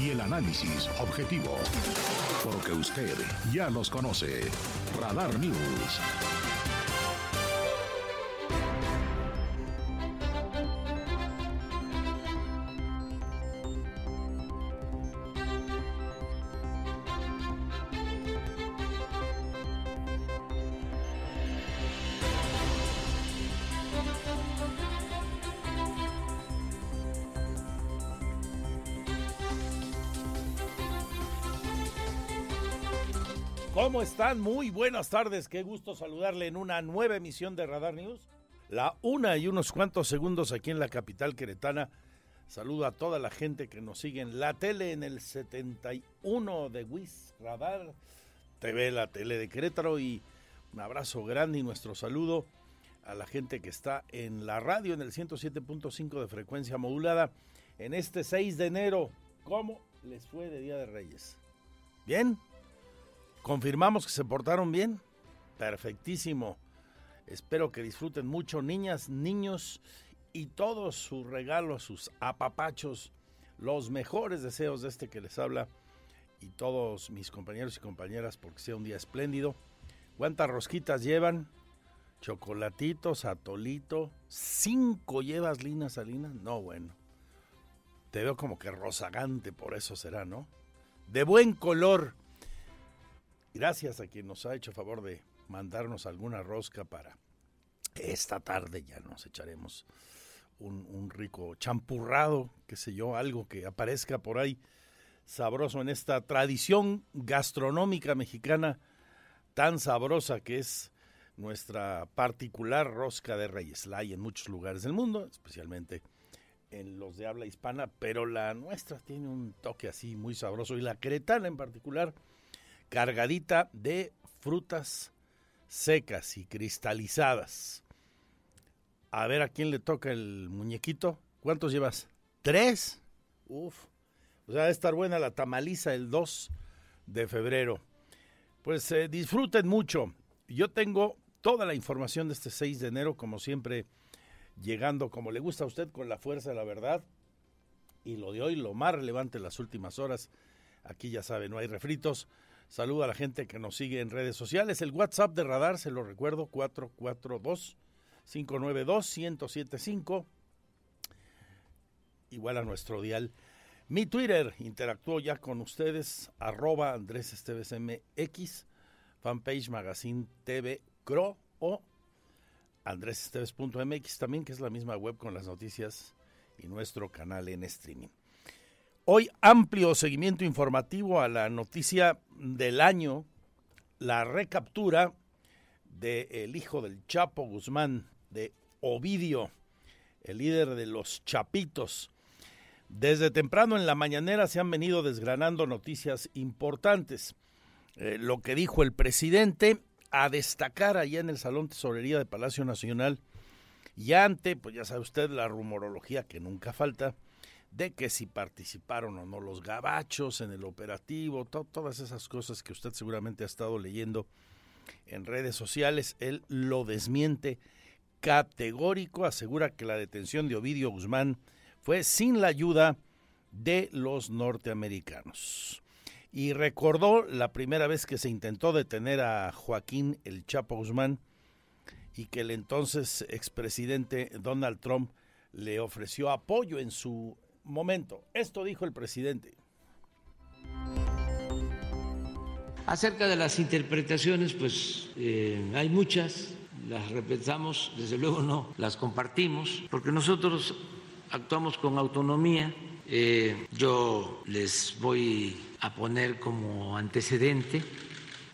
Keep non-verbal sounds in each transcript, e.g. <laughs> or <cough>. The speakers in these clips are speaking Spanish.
Y el análisis objetivo. Porque usted ya los conoce. Radar News. ¿Cómo están? Muy buenas tardes. Qué gusto saludarle en una nueva emisión de Radar News. La una y unos cuantos segundos aquí en la capital queretana. Saludo a toda la gente que nos sigue en la tele en el 71 de WIS Radar TV, la tele de Querétaro. Y un abrazo grande y nuestro saludo a la gente que está en la radio en el 107.5 de frecuencia modulada en este 6 de enero. ¿Cómo les fue de Día de Reyes? ¿Bien? ¿Confirmamos que se portaron bien? Perfectísimo. Espero que disfruten mucho, niñas, niños y todos sus regalos, sus apapachos, los mejores deseos de este que les habla y todos mis compañeros y compañeras porque sea un día espléndido. ¿Cuántas rosquitas llevan? Chocolatitos, atolito. ¿Cinco llevas, Lina Salina? No, bueno. Te veo como que rozagante, por eso será, ¿no? De buen color. Gracias a quien nos ha hecho favor de mandarnos alguna rosca para esta tarde. Ya nos echaremos un, rico champurrado, qué sé yo, algo que aparezca por ahí sabroso en esta tradición gastronómica mexicana tan sabrosa que es nuestra particular rosca de reyes. La hay en muchos lugares del mundo, especialmente en los de habla hispana, pero la nuestra tiene un toque así muy sabroso y la cretana en particular cargadita de frutas secas y cristalizadas. A ver a quién le toca el muñequito. ¿Cuántos llevas? ¿Tres? Uf. O sea, va a estar buena la tamaliza el 2 de febrero. Pues eh, disfruten mucho. Yo tengo toda la información de este 6 de enero, como siempre, llegando como le gusta a usted, con la fuerza de la verdad. Y lo de hoy, lo más relevante en las últimas horas. Aquí ya sabe, no hay refritos. Saludo a la gente que nos sigue en redes sociales. El WhatsApp de Radar, se lo recuerdo, 442-592-1075. Igual a nuestro dial. Mi Twitter, interactuó ya con ustedes, arroba Andrés Esteves MX, fanpage Magazine TV Cro o andresesteves.mx también, que es la misma web con las noticias y nuestro canal en streaming. Hoy amplio seguimiento informativo a la noticia del año, la recaptura del hijo del Chapo Guzmán, de Ovidio, el líder de los Chapitos. Desde temprano en la mañanera se han venido desgranando noticias importantes. Eh, lo que dijo el presidente a destacar allá en el Salón Tesorería de Palacio Nacional y ante, pues ya sabe usted, la rumorología que nunca falta, de que si participaron o no los gabachos en el operativo, todas esas cosas que usted seguramente ha estado leyendo en redes sociales, él lo desmiente categórico, asegura que la detención de Ovidio Guzmán fue sin la ayuda de los norteamericanos. Y recordó la primera vez que se intentó detener a Joaquín el Chapo Guzmán y que el entonces expresidente Donald Trump le ofreció apoyo en su momento. Esto dijo el presidente. Acerca de las interpretaciones, pues eh, hay muchas, las respetamos, desde luego no las compartimos, porque nosotros actuamos con autonomía. Eh, yo les voy a poner como antecedente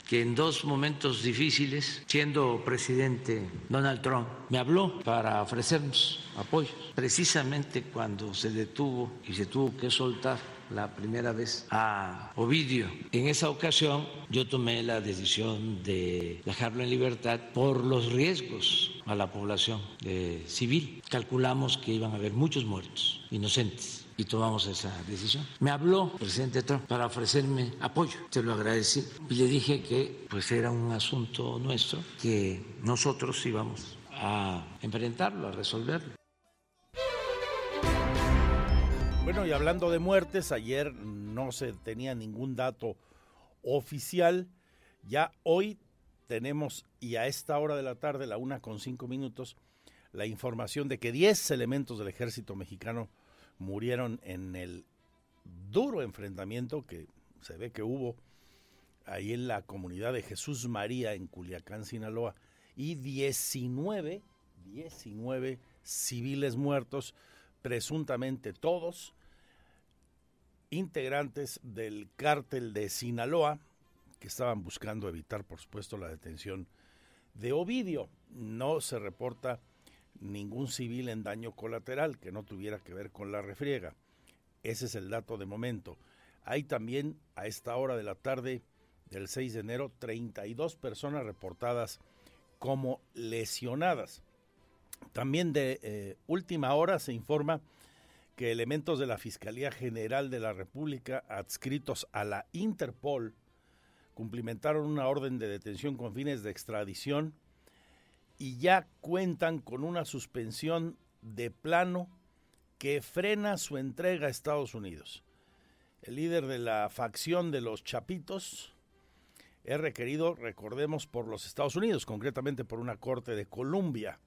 que en dos momentos difíciles, siendo presidente Donald Trump, me habló para ofrecernos apoyo, precisamente cuando se detuvo y se tuvo que soltar la primera vez a Ovidio. En esa ocasión yo tomé la decisión de dejarlo en libertad por los riesgos a la población eh, civil. Calculamos que iban a haber muchos muertos inocentes y tomamos esa decisión. Me habló el presidente Trump para ofrecerme apoyo, se lo agradecí y le dije que pues era un asunto nuestro, que nosotros íbamos a enfrentarlo, a resolverlo. Bueno, y hablando de muertes, ayer no se tenía ningún dato oficial. Ya hoy tenemos, y a esta hora de la tarde, la una con cinco minutos, la información de que 10 elementos del ejército mexicano murieron en el duro enfrentamiento que se ve que hubo ahí en la comunidad de Jesús María en Culiacán, Sinaloa, y 19, 19 civiles muertos, presuntamente todos integrantes del cártel de Sinaloa, que estaban buscando evitar, por supuesto, la detención de Ovidio. No se reporta ningún civil en daño colateral que no tuviera que ver con la refriega. Ese es el dato de momento. Hay también a esta hora de la tarde del 6 de enero 32 personas reportadas como lesionadas. También de eh, última hora se informa que elementos de la Fiscalía General de la República adscritos a la Interpol cumplimentaron una orden de detención con fines de extradición y ya cuentan con una suspensión de plano que frena su entrega a Estados Unidos. El líder de la facción de los Chapitos es requerido, recordemos, por los Estados Unidos, concretamente por una corte de Columbia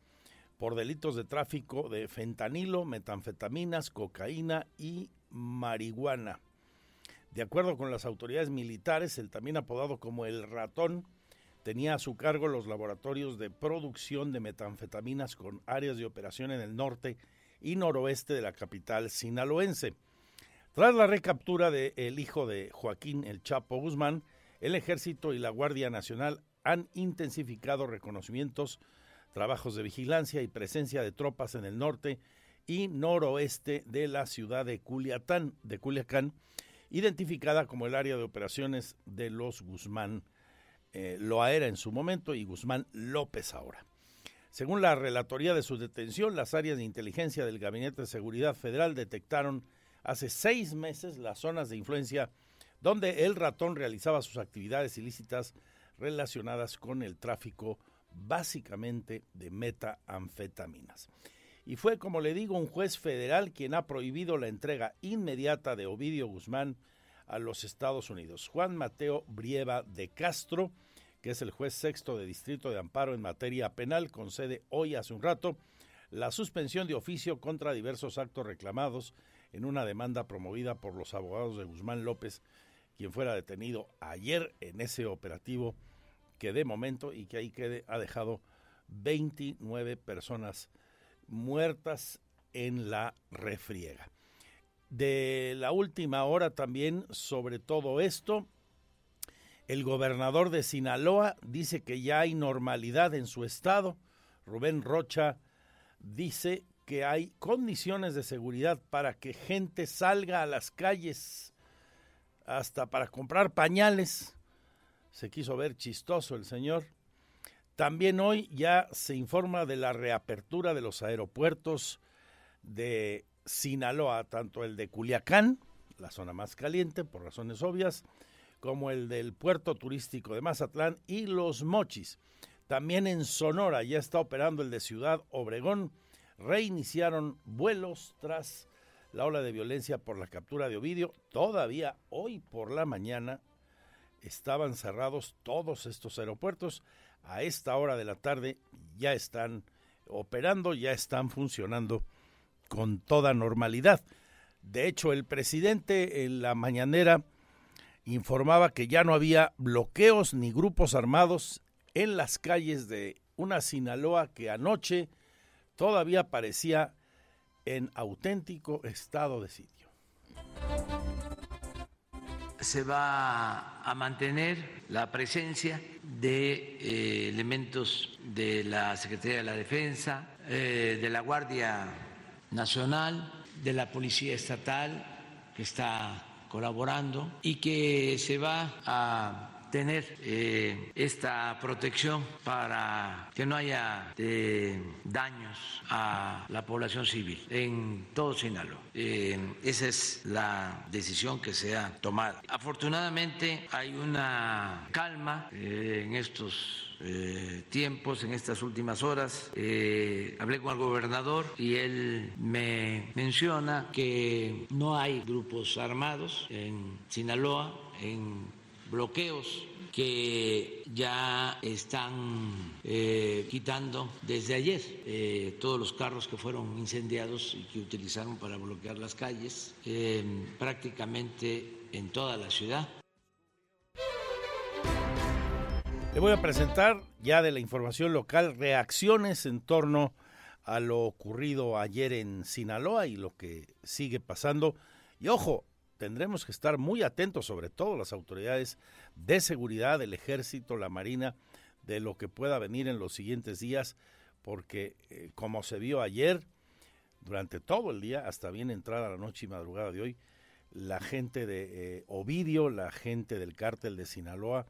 por delitos de tráfico de fentanilo, metanfetaminas, cocaína y marihuana. De acuerdo con las autoridades militares, el también apodado como el ratón tenía a su cargo los laboratorios de producción de metanfetaminas con áreas de operación en el norte y noroeste de la capital sinaloense. Tras la recaptura del hijo de Joaquín El Chapo Guzmán, el ejército y la Guardia Nacional han intensificado reconocimientos trabajos de vigilancia y presencia de tropas en el norte y noroeste de la ciudad de Culiacán, de Culiacán identificada como el área de operaciones de los Guzmán eh, Loaera en su momento y Guzmán López ahora. Según la relatoría de su detención, las áreas de inteligencia del Gabinete de Seguridad Federal detectaron hace seis meses las zonas de influencia donde el ratón realizaba sus actividades ilícitas relacionadas con el tráfico básicamente de metanfetaminas. Y fue, como le digo, un juez federal quien ha prohibido la entrega inmediata de Ovidio Guzmán a los Estados Unidos. Juan Mateo Brieva de Castro, que es el juez sexto de Distrito de Amparo en materia penal, concede hoy hace un rato la suspensión de oficio contra diversos actos reclamados en una demanda promovida por los abogados de Guzmán López, quien fuera detenido ayer en ese operativo que de momento y que ahí quede ha dejado 29 personas muertas en la refriega. De la última hora también sobre todo esto, el gobernador de Sinaloa dice que ya hay normalidad en su estado. Rubén Rocha dice que hay condiciones de seguridad para que gente salga a las calles hasta para comprar pañales se quiso ver chistoso el señor. También hoy ya se informa de la reapertura de los aeropuertos de Sinaloa, tanto el de Culiacán, la zona más caliente por razones obvias, como el del puerto turístico de Mazatlán y Los Mochis. También en Sonora ya está operando el de Ciudad Obregón. Reiniciaron vuelos tras la ola de violencia por la captura de Ovidio. Todavía hoy por la mañana estaban cerrados todos estos aeropuertos. A esta hora de la tarde ya están operando, ya están funcionando con toda normalidad. De hecho, el presidente en la mañanera informaba que ya no había bloqueos ni grupos armados en las calles de una Sinaloa que anoche todavía parecía en auténtico estado de sitio se va a mantener la presencia de eh, elementos de la Secretaría de la Defensa, eh, de la Guardia Nacional, de la Policía Estatal, que está colaborando y que se va a tener eh, esta protección para que no haya eh, daños a la población civil en todo Sinaloa. Eh, esa es la decisión que se ha tomado. Afortunadamente hay una calma en estos tiempos, en estas últimas horas. hablé con el gobernador y él me menciona que no hay grupos armados en Sinaloa, en bloqueos que ya están eh, quitando desde ayer eh, todos los carros que fueron incendiados y que utilizaron para bloquear las calles eh, prácticamente en toda la ciudad. Voy a presentar ya de la información local reacciones en torno a lo ocurrido ayer en Sinaloa y lo que sigue pasando. Y ojo, tendremos que estar muy atentos, sobre todo las autoridades de seguridad, el ejército, la marina, de lo que pueda venir en los siguientes días, porque eh, como se vio ayer, durante todo el día, hasta bien entrada la noche y madrugada de hoy, la gente de eh, Ovidio, la gente del cártel de Sinaloa,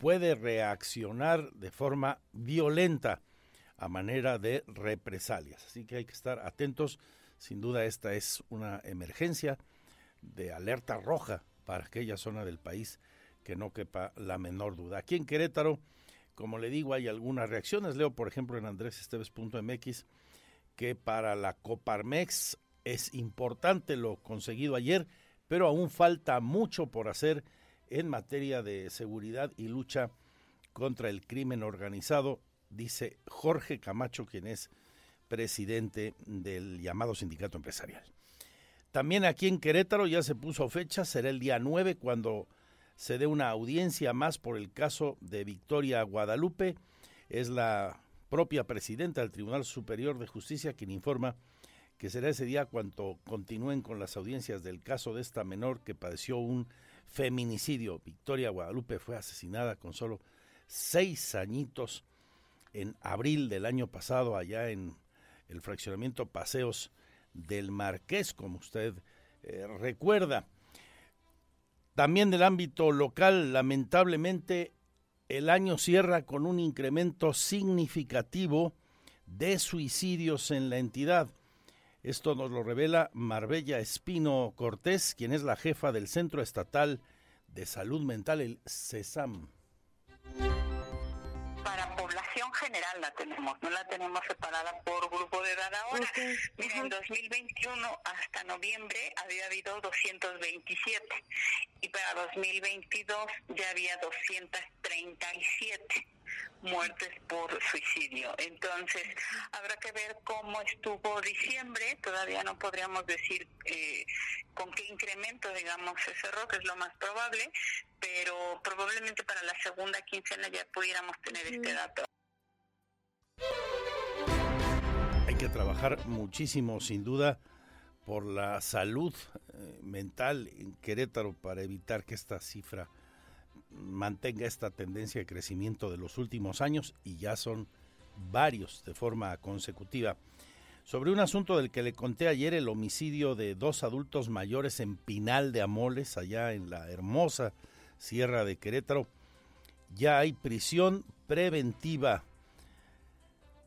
puede reaccionar de forma violenta a manera de represalias. Así que hay que estar atentos. Sin duda esta es una emergencia de alerta roja para aquella zona del país que no quepa la menor duda. Aquí en Querétaro, como le digo, hay algunas reacciones. Leo, por ejemplo, en andresesteves.mx que para la Coparmex es importante lo conseguido ayer, pero aún falta mucho por hacer en materia de seguridad y lucha contra el crimen organizado, dice Jorge Camacho, quien es presidente del llamado sindicato empresarial. También aquí en Querétaro ya se puso fecha, será el día 9 cuando se dé una audiencia más por el caso de Victoria Guadalupe. Es la propia presidenta del Tribunal Superior de Justicia quien informa que será ese día cuando continúen con las audiencias del caso de esta menor que padeció un feminicidio. Victoria Guadalupe fue asesinada con solo seis añitos en abril del año pasado allá en el fraccionamiento Paseos del Marqués, como usted eh, recuerda. También del ámbito local, lamentablemente, el año cierra con un incremento significativo de suicidios en la entidad. Esto nos lo revela Marbella Espino Cortés, quien es la jefa del Centro Estatal de Salud Mental, el CESAM general la tenemos, no la tenemos separada por grupo de edad. Ahora. Mira, en 2021 hasta noviembre había habido 227 y para 2022 ya había 237 muertes por suicidio. Entonces, habrá que ver cómo estuvo diciembre. Todavía no podríamos decir eh, con qué incremento, digamos, se cerró, que es lo más probable, pero probablemente para la segunda quincena ya pudiéramos tener este dato. Hay que trabajar muchísimo, sin duda, por la salud eh, mental en Querétaro para evitar que esta cifra mantenga esta tendencia de crecimiento de los últimos años y ya son varios de forma consecutiva. Sobre un asunto del que le conté ayer, el homicidio de dos adultos mayores en Pinal de Amoles, allá en la hermosa Sierra de Querétaro, ya hay prisión preventiva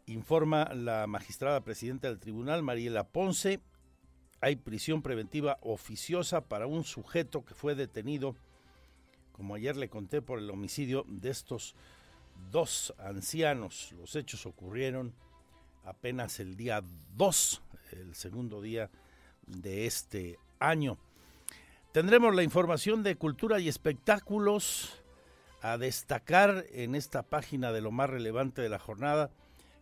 informa la magistrada presidenta del tribunal, Mariela Ponce. Hay prisión preventiva oficiosa para un sujeto que fue detenido, como ayer le conté, por el homicidio de estos dos ancianos. Los hechos ocurrieron apenas el día 2, el segundo día de este año. Tendremos la información de cultura y espectáculos a destacar en esta página de lo más relevante de la jornada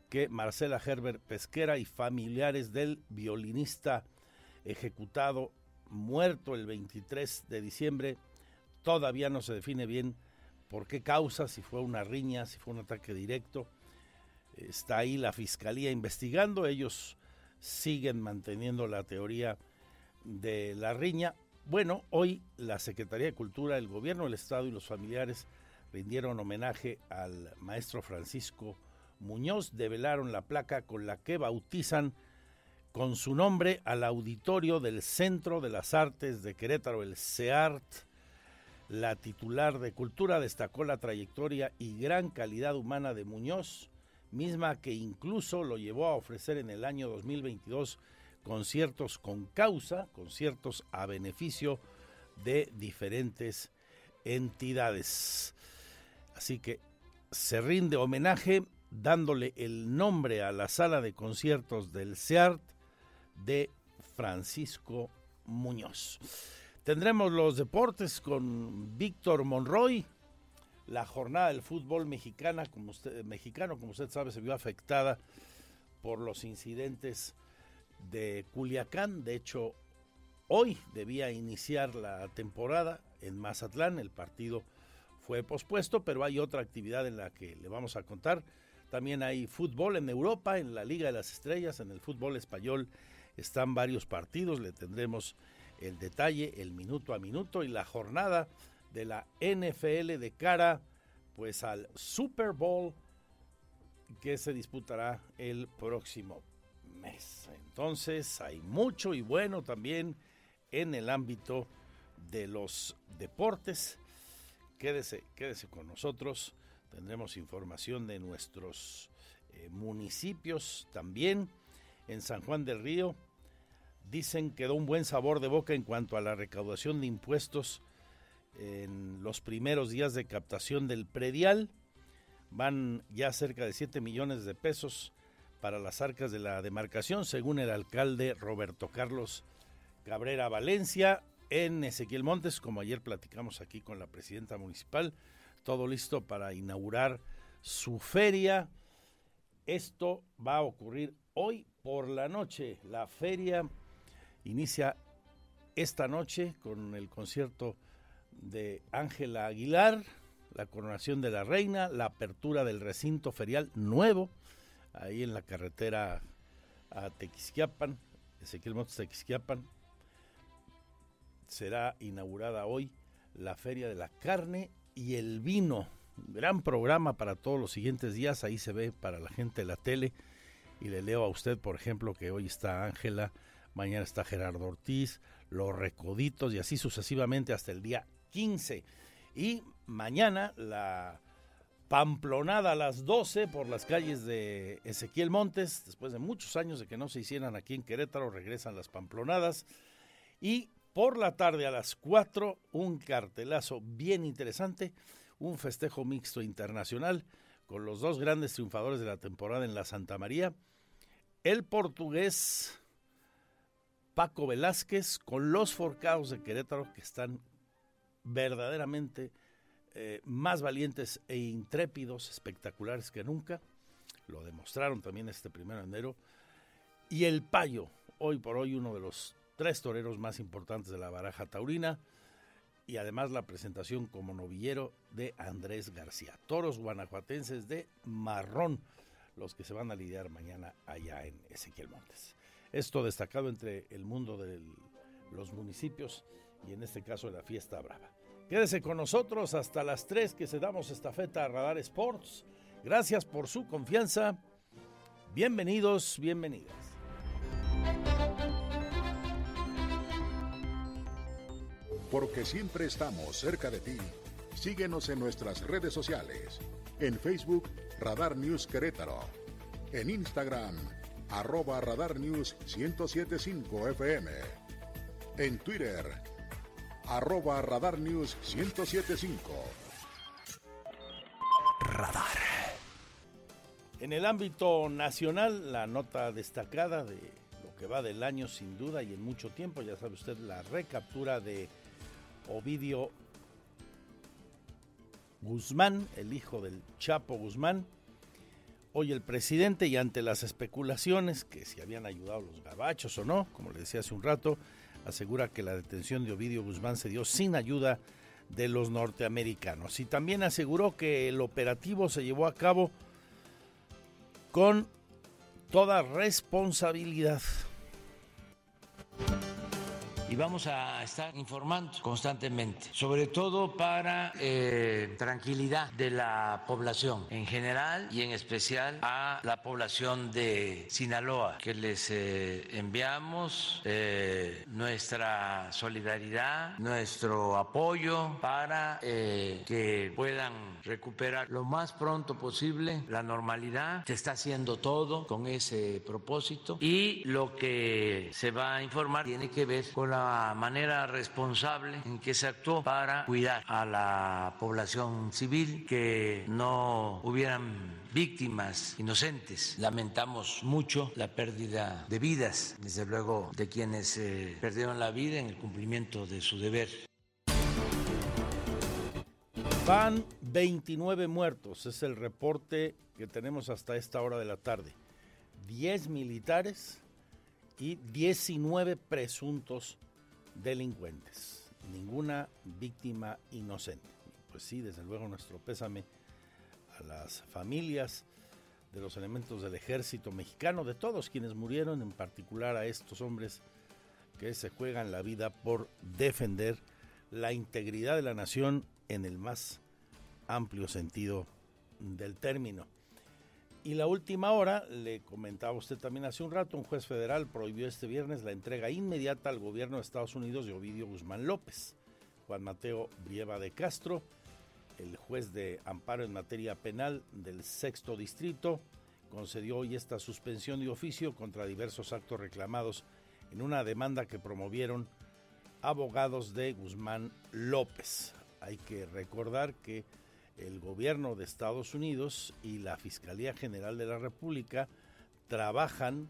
que Marcela Herbert Pesquera y familiares del violinista ejecutado muerto el 23 de diciembre todavía no se define bien por qué causa, si fue una riña, si fue un ataque directo. Está ahí la fiscalía investigando, ellos siguen manteniendo la teoría de la riña. Bueno, hoy la Secretaría de Cultura, el gobierno del Estado y los familiares rindieron homenaje al maestro Francisco Muñoz develaron la placa con la que bautizan con su nombre al auditorio del Centro de las Artes de Querétaro, el CEART. La titular de Cultura destacó la trayectoria y gran calidad humana de Muñoz, misma que incluso lo llevó a ofrecer en el año 2022 conciertos con causa, conciertos a beneficio de diferentes entidades. Así que se rinde homenaje dándole el nombre a la sala de conciertos del CEART de Francisco Muñoz. Tendremos los deportes con Víctor Monroy. La jornada del fútbol mexicana, como usted, mexicano, como usted sabe, se vio afectada por los incidentes de Culiacán. De hecho, hoy debía iniciar la temporada en Mazatlán. El partido fue pospuesto, pero hay otra actividad en la que le vamos a contar. También hay fútbol en Europa, en la Liga de las Estrellas, en el fútbol español están varios partidos, le tendremos el detalle, el minuto a minuto y la jornada de la NFL de cara pues al Super Bowl que se disputará el próximo mes. Entonces hay mucho y bueno también en el ámbito de los deportes. Quédese, con nosotros. Tendremos información de nuestros eh, municipios también. En San Juan del Río dicen que da un buen sabor de boca en cuanto a la recaudación de impuestos en los primeros días de captación del predial. Van ya cerca de 7 millones de pesos para las arcas de la demarcación, según el alcalde Roberto Carlos Cabrera Valencia en Ezequiel Montes, como ayer platicamos aquí con la presidenta municipal todo listo para inaugurar su feria. Esto va a ocurrir hoy por la noche. La feria inicia esta noche con el concierto de Ángela Aguilar, la coronación de la reina, la apertura del recinto ferial nuevo, ahí en la carretera a Tequisquiapan, Ezequiel Montes Tequisquiapan. Será inaugurada hoy la Feria de la Carne y el vino. Gran programa para todos los siguientes días. Ahí se ve para la gente de la tele. Y le leo a usted, por ejemplo, que hoy está Ángela, mañana está Gerardo Ortiz, los Recoditos y así sucesivamente hasta el día 15. Y mañana la pamplonada a las 12 por las calles de Ezequiel Montes. Después de muchos años de que no se hicieran aquí en Querétaro, regresan las pamplonadas. Y por la tarde a las 4, un cartelazo bien interesante, un festejo mixto internacional con los dos grandes triunfadores de la temporada en la Santa María, el portugués Paco Velázquez con los Forcados de Querétaro que están verdaderamente eh, más valientes e intrépidos, espectaculares que nunca. Lo demostraron también este primero de enero. Y el Payo, hoy por hoy uno de los tres toreros más importantes de la baraja taurina y además la presentación como novillero de Andrés García. Toros guanajuatenses de marrón, los que se van a lidiar mañana allá en Ezequiel Montes. Esto destacado entre el mundo de los municipios y en este caso la fiesta brava. Quédese con nosotros hasta las 3 que se damos estafeta a Radar Sports. Gracias por su confianza. Bienvenidos, bienvenidas. porque siempre estamos cerca de ti. Síguenos en nuestras redes sociales. En Facebook, Radar News Querétaro. En Instagram, arroba Radar News 1075 FM. En Twitter, arroba Radar News 1075. Radar. En el ámbito nacional, la nota destacada de lo que va del año sin duda y en mucho tiempo, ya sabe usted, la recaptura de Ovidio Guzmán, el hijo del Chapo Guzmán. Hoy el presidente, y ante las especulaciones que si habían ayudado los gabachos o no, como le decía hace un rato, asegura que la detención de Ovidio Guzmán se dio sin ayuda de los norteamericanos. Y también aseguró que el operativo se llevó a cabo con toda responsabilidad. Y vamos a estar informando constantemente, sobre todo para eh, tranquilidad de la población en general y en especial a la población de Sinaloa, que les eh, enviamos eh, nuestra solidaridad, nuestro apoyo para que puedan recuperar lo más pronto posible la normalidad. Se está haciendo todo con ese propósito y lo que se va a informar tiene que ver con la manera responsable en que se actuó para cuidar a la población civil, que no hubieran víctimas inocentes. Lamentamos mucho la pérdida de vidas, desde luego de quienes eh, perdieron la vida en el cumplimiento de su deber. Van 29 muertos, es el reporte que tenemos hasta esta hora de la tarde. 10 militares y 19 presuntos delincuentes, ninguna víctima inocente. Pues sí, desde luego nuestro pésame a las familias de los elementos del ejército mexicano, de todos quienes murieron, en particular a estos hombres que se juegan la vida por defender la integridad de la nación en el más amplio sentido del término. Y la última hora, le comentaba usted también hace un rato, un juez federal prohibió este viernes la entrega inmediata al gobierno de Estados Unidos de Ovidio Guzmán López. Juan Mateo Brieva de Castro, el juez de amparo en materia penal del sexto distrito, concedió hoy esta suspensión de oficio contra diversos actos reclamados en una demanda que promovieron abogados de Guzmán López. Hay que recordar que el gobierno de Estados Unidos y la Fiscalía General de la República trabajan,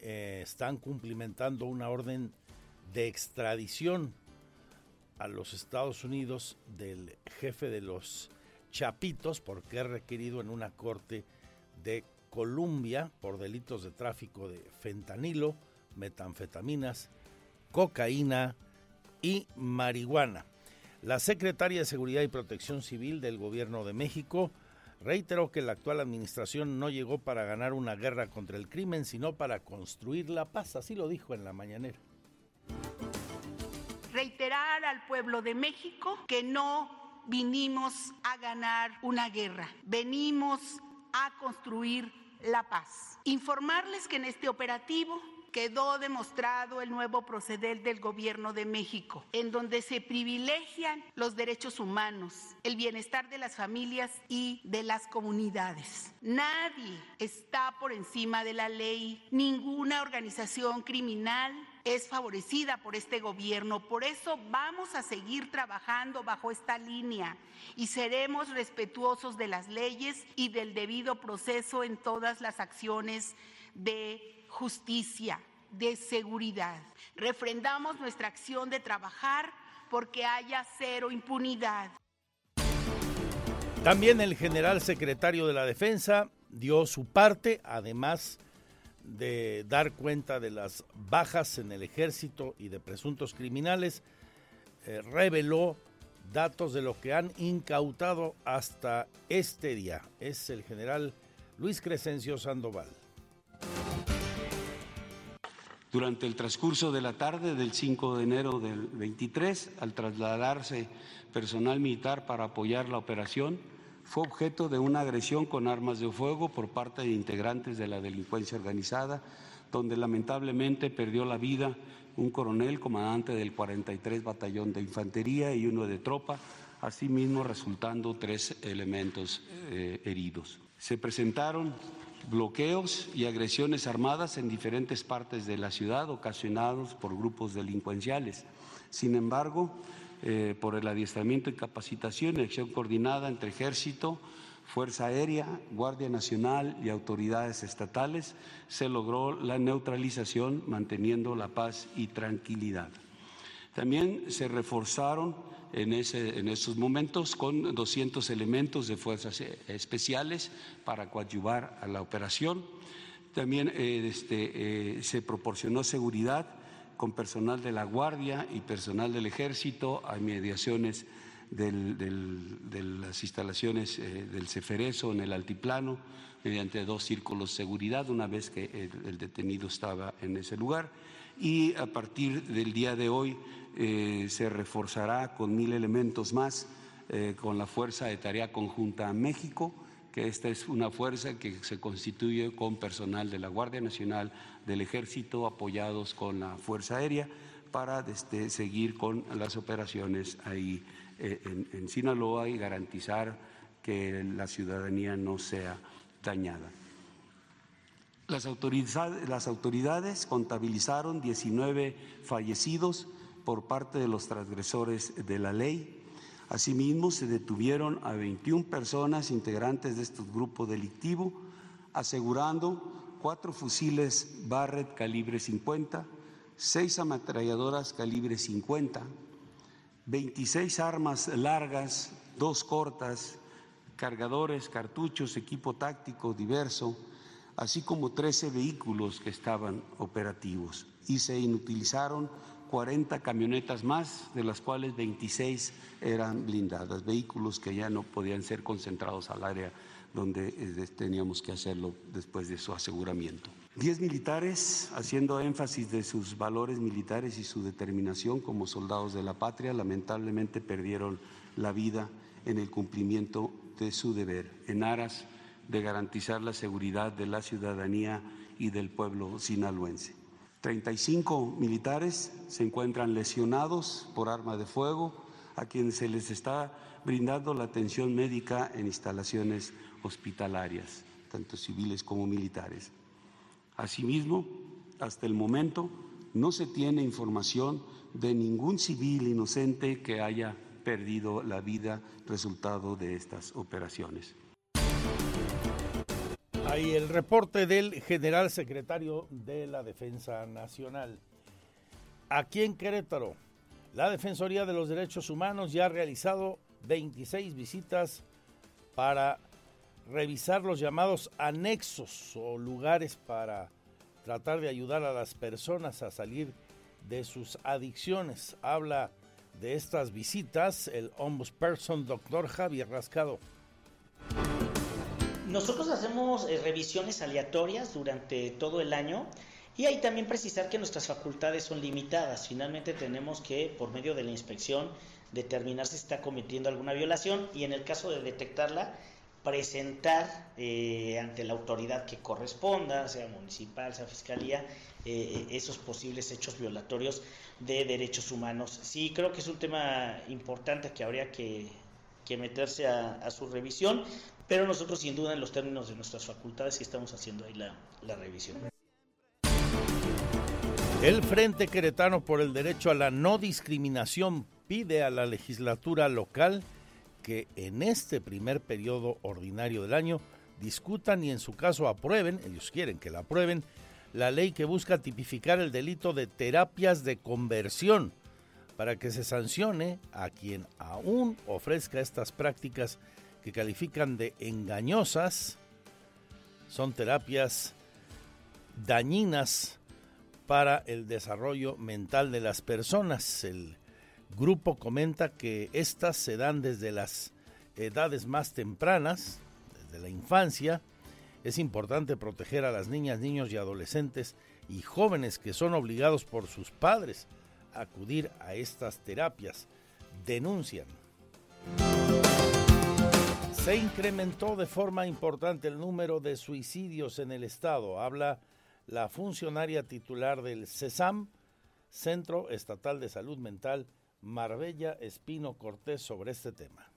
eh, están cumplimentando una orden de extradición a los Estados Unidos del jefe de los Chapitos porque es requerido en una corte de Colombia por delitos de tráfico de fentanilo, metanfetaminas, cocaína y marihuana. La secretaria de Seguridad y Protección Civil del Gobierno de México reiteró que la actual administración no llegó para ganar una guerra contra el crimen, sino para construir la paz. Así lo dijo en la mañanera. Reiterar al pueblo de México que no vinimos a ganar una guerra, venimos a construir la paz. Informarles que en este operativo quedó demostrado el nuevo proceder del gobierno de México, en donde se privilegian los derechos humanos, el bienestar de las familias y de las comunidades. Nadie está por encima de la ley, ninguna organización criminal es favorecida por este gobierno. Por eso vamos a seguir trabajando bajo esta línea y seremos respetuosos de las leyes y del debido proceso en todas las acciones de justicia, de seguridad. Refrendamos nuestra acción de trabajar porque haya cero impunidad. También el general secretario de la Defensa dio su parte, además de dar cuenta de las bajas en el ejército y de presuntos criminales, eh, reveló datos de lo que han incautado hasta este día. Es el general Luis Crescencio Sandoval. Durante el transcurso de la tarde del 5 de enero del 23, al trasladarse personal militar para apoyar la operación, fue objeto de una agresión con armas de fuego por parte de integrantes de la delincuencia organizada, donde lamentablemente perdió la vida un coronel comandante del 43 Batallón de Infantería y uno de tropa, asimismo resultando tres elementos eh, heridos. Se presentaron bloqueos y agresiones armadas en diferentes partes de la ciudad ocasionados por grupos delincuenciales. Sin embargo, eh, por el adiestramiento y capacitación y acción coordinada entre Ejército, Fuerza Aérea, Guardia Nacional y autoridades estatales, se logró la neutralización manteniendo la paz y tranquilidad. También se reforzaron en, ese, en esos momentos con 200 elementos de fuerzas eh, especiales para coadyuvar a la operación. También eh, este, eh, se proporcionó seguridad con personal de la Guardia y personal del Ejército a mediaciones de las instalaciones del Ceferezo en el altiplano mediante dos círculos de seguridad una vez que el detenido estaba en ese lugar y a partir del día de hoy eh, se reforzará con mil elementos más eh, con la Fuerza de Tarea Conjunta México, que esta es una fuerza que se constituye con personal de la Guardia Nacional, del Ejército, apoyados con la Fuerza Aérea, para este, seguir con las operaciones ahí eh, en Sinaloa y garantizar que la ciudadanía no sea dañada. Las autoridades, contabilizaron 19 fallecidos por parte de los transgresores de la ley. Asimismo, se detuvieron a 21 personas integrantes de este grupo delictivo, asegurando cuatro fusiles Barrett calibre 50, seis ametralladoras calibre 50, 26 armas largas, dos cortas, cargadores, cartuchos, equipo táctico diverso, así como 13 vehículos que estaban operativos y se inutilizaron 40 camionetas más, de las cuales 26 eran blindadas, vehículos que ya no podían ser concentrados al área donde eh, teníamos que hacerlo después de su aseguramiento. Diez militares, haciendo énfasis de sus valores militares y su determinación como soldados de la patria, lamentablemente perdieron la vida en el cumplimiento de su deber, en aras de garantizar la seguridad de la ciudadanía y del pueblo sinaloense. 35 militares se encuentran lesionados por arma de fuego, a quienes se les está brindando la atención médica en instalaciones hospitalarias, tanto civiles como militares. Asimismo, hasta el momento no se tiene información de ningún civil inocente que haya perdido la vida resultado de estas operaciones. Ahí el reporte del general secretario de la Defensa Nacional. Aquí en Querétaro, la Defensoría de los Derechos Humanos ya ha realizado 26 visitas para revisar los llamados anexos o lugares para tratar de ayudar a las personas a salir de sus adicciones. Habla de estas visitas el ombudsperson doctor Javier Rascado. Nosotros hacemos eh, revisiones aleatorias durante todo el año y hay también precisar que nuestras facultades son limitadas. Finalmente tenemos que, por medio de la inspección, determinar si está cometiendo alguna violación y en el caso de detectarla, presentar eh, ante la autoridad que corresponda, sea municipal, sea fiscalía, eh, esos posibles hechos violatorios de derechos humanos. Sí, creo que es un tema importante que habría que, meterse a, su revisión, pero nosotros sin duda en los términos de nuestras facultades sí estamos haciendo ahí la, revisión. El Frente Queretano por el Derecho a la No Discriminación pide a la legislatura local que en este primer periodo ordinario del año discutan y en su caso aprueben, ellos quieren que la aprueben, la ley que busca tipificar el delito de terapias de conversión para que se sancione a quien aún ofrezca estas prácticas que califican de engañosas, son terapias dañinas para el desarrollo mental de las personas. El grupo comenta que estas se dan desde las edades más tempranas, desde la infancia. Es importante proteger a las niñas, niños y adolescentes y jóvenes que son obligados por sus padres a acudir a estas terapias. Denuncian. Se incrementó de forma importante el número de suicidios en el estado. Habla la funcionaria titular del CESAM, Centro Estatal de Salud Mental, Marbella Espino Cortés sobre este tema.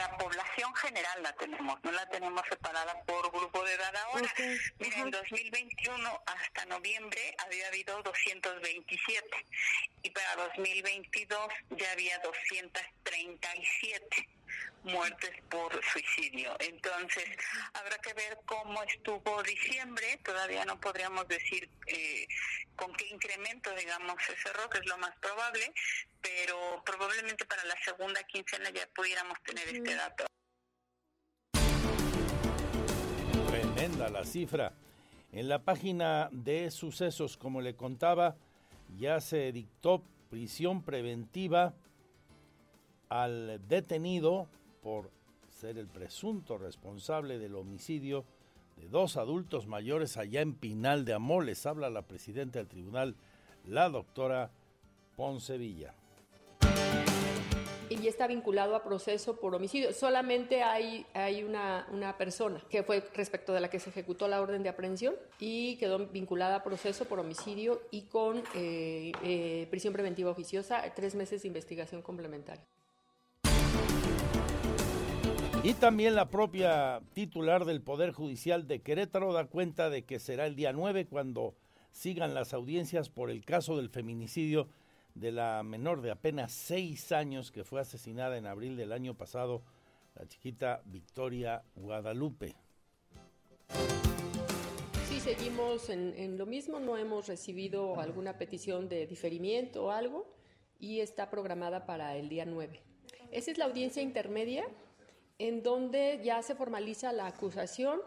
Para población general la tenemos, no la tenemos separada por grupo de edad ahora. Mira, en 2021 hasta noviembre había habido 227 y para 2022 ya había 237 muertes por suicidio. Entonces, habrá que ver cómo estuvo diciembre. Todavía no podríamos decir eh, con qué incremento, digamos, ese error, que es lo más probable, pero probablemente para la segunda quincena ya pudiéramos tener este dato. Tremenda la cifra. En la página de sucesos, como le contaba, ya se dictó prisión preventiva al detenido por ser el presunto responsable del homicidio de dos adultos mayores allá en Pinal de Amoles. Habla la presidenta del tribunal, la doctora Ponce Villa y está vinculado a proceso por homicidio. Solamente hay, hay una, una, persona que fue respecto de la que se ejecutó la orden de aprehensión y quedó vinculada a proceso por homicidio y con eh, eh, prisión preventiva oficiosa, tres meses de investigación complementaria. Y también la propia titular del Poder Judicial de Querétaro da cuenta de que será el día 9 cuando sigan las audiencias por el caso del feminicidio de la menor de apenas seis años que fue asesinada en abril del año pasado, la chiquita Victoria Guadalupe. Sí, seguimos en, en, lo mismo, no hemos recibido alguna petición de diferimiento o algo y está programada para el día 9. Esa es la audiencia intermedia en donde ya se formaliza la acusación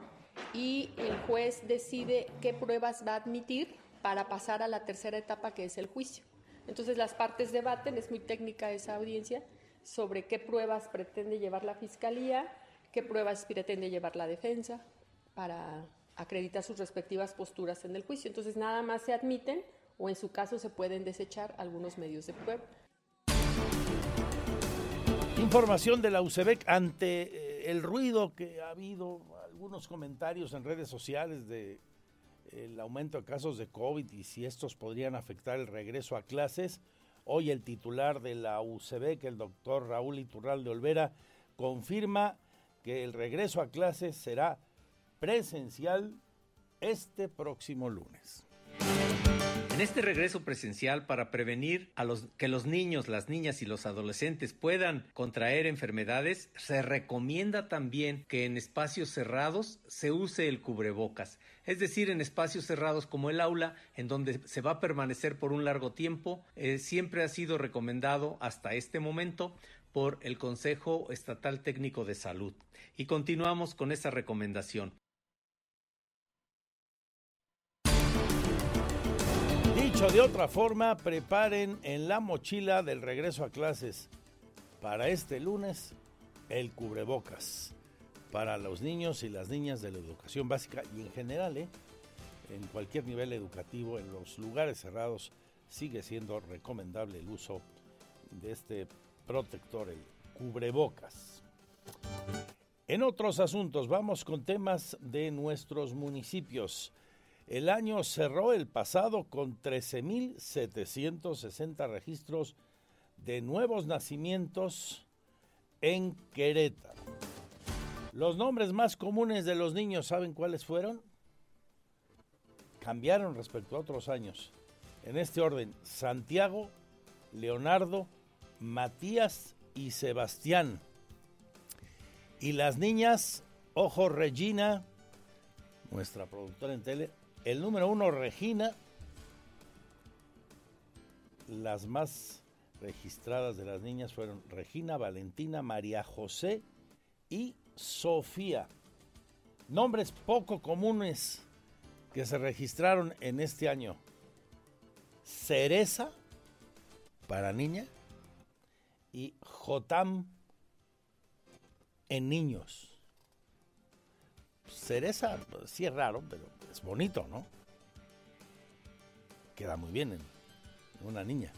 y el juez decide qué pruebas va a admitir para pasar a la tercera etapa que es el juicio. Entonces las partes debaten, es muy técnica esa audiencia, sobre qué pruebas pretende llevar la fiscalía, qué pruebas pretende llevar la defensa para acreditar sus respectivas posturas en el juicio. Entonces nada más se admiten o en su caso se pueden desechar algunos medios de prueba. Información de la UCEBEC ante eh, el ruido que ha habido, algunos comentarios en redes sociales de el aumento de casos de COVID y si estos podrían afectar el regreso a clases. Hoy el titular de la UCB, el doctor Raúl Iturral de Olvera, confirma que el regreso a clases será presencial este próximo lunes. En este regreso presencial para prevenir a los, que los niños, las niñas y los adolescentes puedan contraer enfermedades, se recomienda también que en espacios cerrados se use el cubrebocas, es decir, en espacios cerrados como el aula, en donde se va a permanecer por un largo tiempo, eh, siempre ha sido recomendado hasta este momento por el Consejo Estatal Técnico de Salud. Y continuamos con esa recomendación. De otra forma, preparen en la mochila del regreso a clases para este lunes el cubrebocas para los niños y las niñas de la educación básica y en general, ¿eh? en cualquier nivel educativo, en los lugares cerrados, sigue siendo recomendable el uso de este protector, el cubrebocas. En otros asuntos, vamos con temas de nuestros municipios. El año cerró el pasado con 13.760 registros de nuevos nacimientos en Querétaro. Los nombres más comunes de los niños, ¿saben cuáles fueron? Cambiaron respecto a otros años. En este orden, Santiago, Leonardo, Matías y Sebastián. Y las niñas, ojo Regina, nuestra productora en tele, el número uno, Regina. Las más registradas de las niñas fueron Regina, Valentina, María José y Sofía. Nombres poco comunes que se registraron en este año. Cereza para niña y Jotam en niños. Cereza, pues, sí es raro, pero es bonito, ¿no? Queda muy bien en una niña.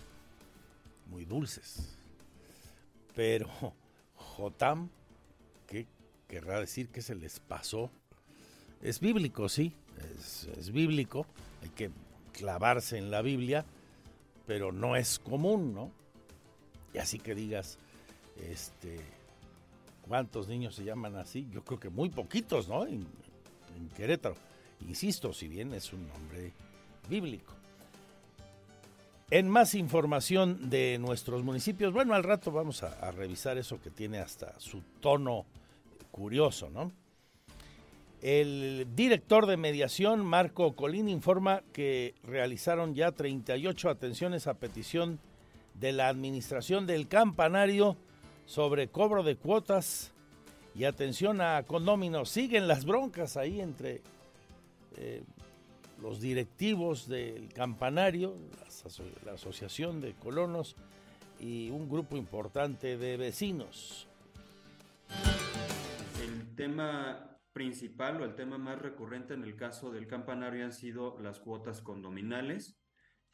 Muy dulces. Pero Jotam, ¿qué querrá decir que se les pasó? Es bíblico, sí, es, bíblico. Hay que clavarse en la Biblia, pero no es común, ¿no? Y así que digas, este, ¿cuántos niños se llaman así? Yo creo que muy poquitos, ¿no? En Querétaro. Insisto, si bien es un nombre bíblico. En más información de nuestros municipios, bueno, al rato vamos a, revisar eso que tiene hasta su tono curioso, ¿no? El director de mediación, Marco Colín, informa que realizaron ya 38 atenciones a petición de la administración del campanario sobre cobro de cuotas y atención a condóminos. Siguen las broncas ahí entre eh, los directivos del campanario, la, Asociación de Colonos y un grupo importante de vecinos. El tema principal o el tema más recurrente en el caso del campanario han sido las cuotas condominales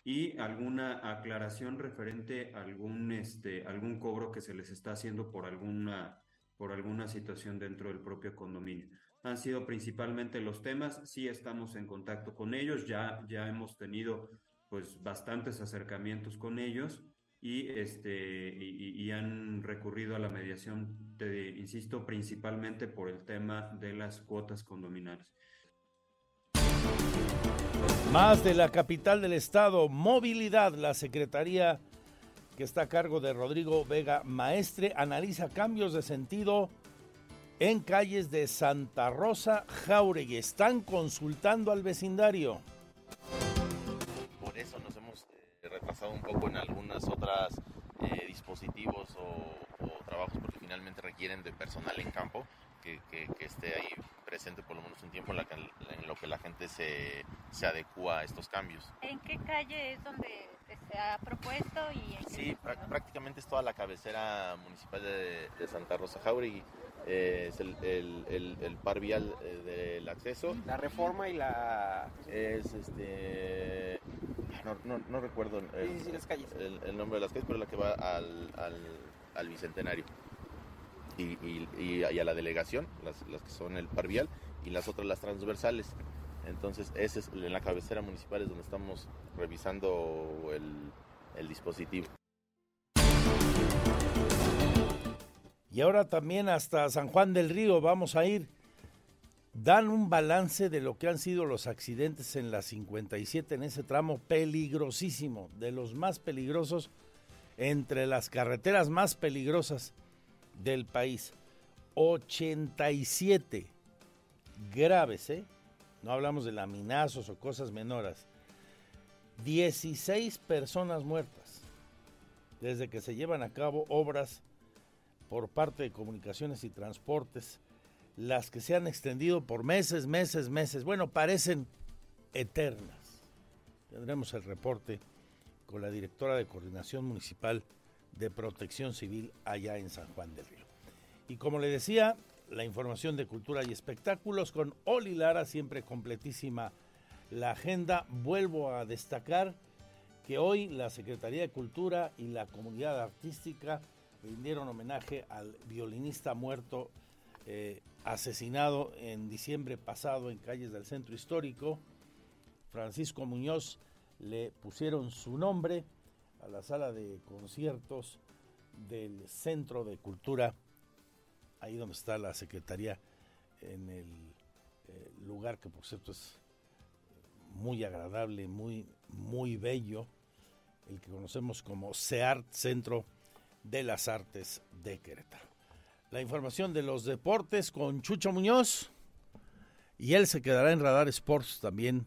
y alguna aclaración referente a algún, este, algún cobro que se les está haciendo por alguna, por alguna situación dentro del propio condominio. Han sido principalmente los temas, sí estamos en contacto con ellos, ya, ya hemos tenido pues bastantes acercamientos con ellos y, este, y, han recurrido a la mediación, te, insisto, principalmente por el tema de las cuotas condominales. Más de la capital del estado, movilidad, la Secretaría que está a cargo de Rodrigo Vega Maestre analiza cambios de sentido en calles de Santa Rosa, Jauregui. Están consultando al vecindario. Por eso nos hemos eh, retrasado un poco en algunas otras eh, dispositivos o, trabajos porque finalmente requieren de personal en campo que, esté ahí presente por lo menos un tiempo en, lo que la gente se, se adecua a estos cambios. ¿En qué calle es donde se ha propuesto? Y sí, prácticamente es toda la cabecera municipal de, Santa Rosa Jauregui. Eh, es el, el, el, par vial eh, del acceso. La reforma y la... Es este... No, no, no recuerdo el, nombre de las calles, pero la que va al, al, al Bicentenario. Y, a la delegación, las, que son el par vial, y las otras las transversales. Entonces, ese es en la cabecera municipal es donde estamos revisando el, el dispositivo. Y ahora también hasta San Juan del Río vamos a ir. Dan un balance de lo que han sido los accidentes en la 57 en ese tramo peligrosísimo, de los más peligrosos, entre las carreteras más peligrosas del país. 87 graves, ¿eh? No hablamos de laminazos o cosas menores. 16 personas muertas desde que se llevan a cabo obras por parte de comunicaciones y transportes, las que se han extendido por meses, meses, meses. Bueno, parecen eternas. Tendremos el reporte con la directora de Coordinación Municipal de Protección Civil allá en San Juan del Río. Y como le decía, la información de cultura y espectáculos con Oli Lara, siempre completísima la agenda. Vuelvo a destacar que hoy la Secretaría de Cultura y la comunidad artística rindieron homenaje al violinista muerto, eh, asesinado en diciembre pasado en calles del centro histórico. Francisco Muñoz le pusieron su nombre a la sala de conciertos del Centro de Cultura, ahí donde está la Secretaría, en el eh, lugar que por cierto es muy agradable, muy, muy bello, el que conocemos como SEART Centro de las Artes de Querétaro. La información de los deportes con Chucho Muñoz y él se quedará en Radar Sports también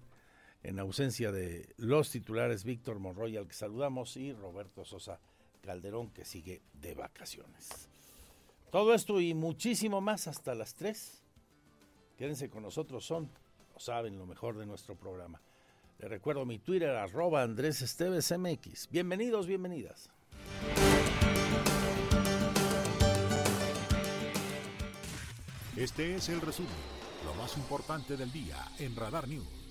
en ausencia de los titulares Víctor Monroy al que saludamos y Roberto Sosa Calderón que sigue de vacaciones. Todo esto y muchísimo más hasta las 3. Quédense con nosotros, son, o saben, lo mejor de nuestro programa. Les recuerdo mi Twitter, arroba Andrés Esteves MX. Bienvenidos, bienvenidas. Este es el resumen, lo más importante del día en Radar News.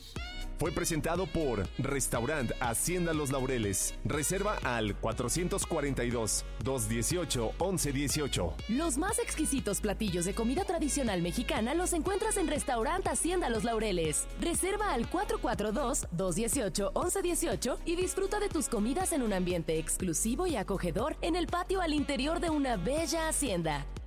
Fue presentado por Restaurant Hacienda Los Laureles. Reserva al 442-218-1118. Los más exquisitos platillos de comida tradicional mexicana los encuentras en Restaurant Hacienda Los Laureles. Reserva al 442-218-1118 y disfruta de tus comidas en un ambiente exclusivo y acogedor en el patio al interior de una bella hacienda.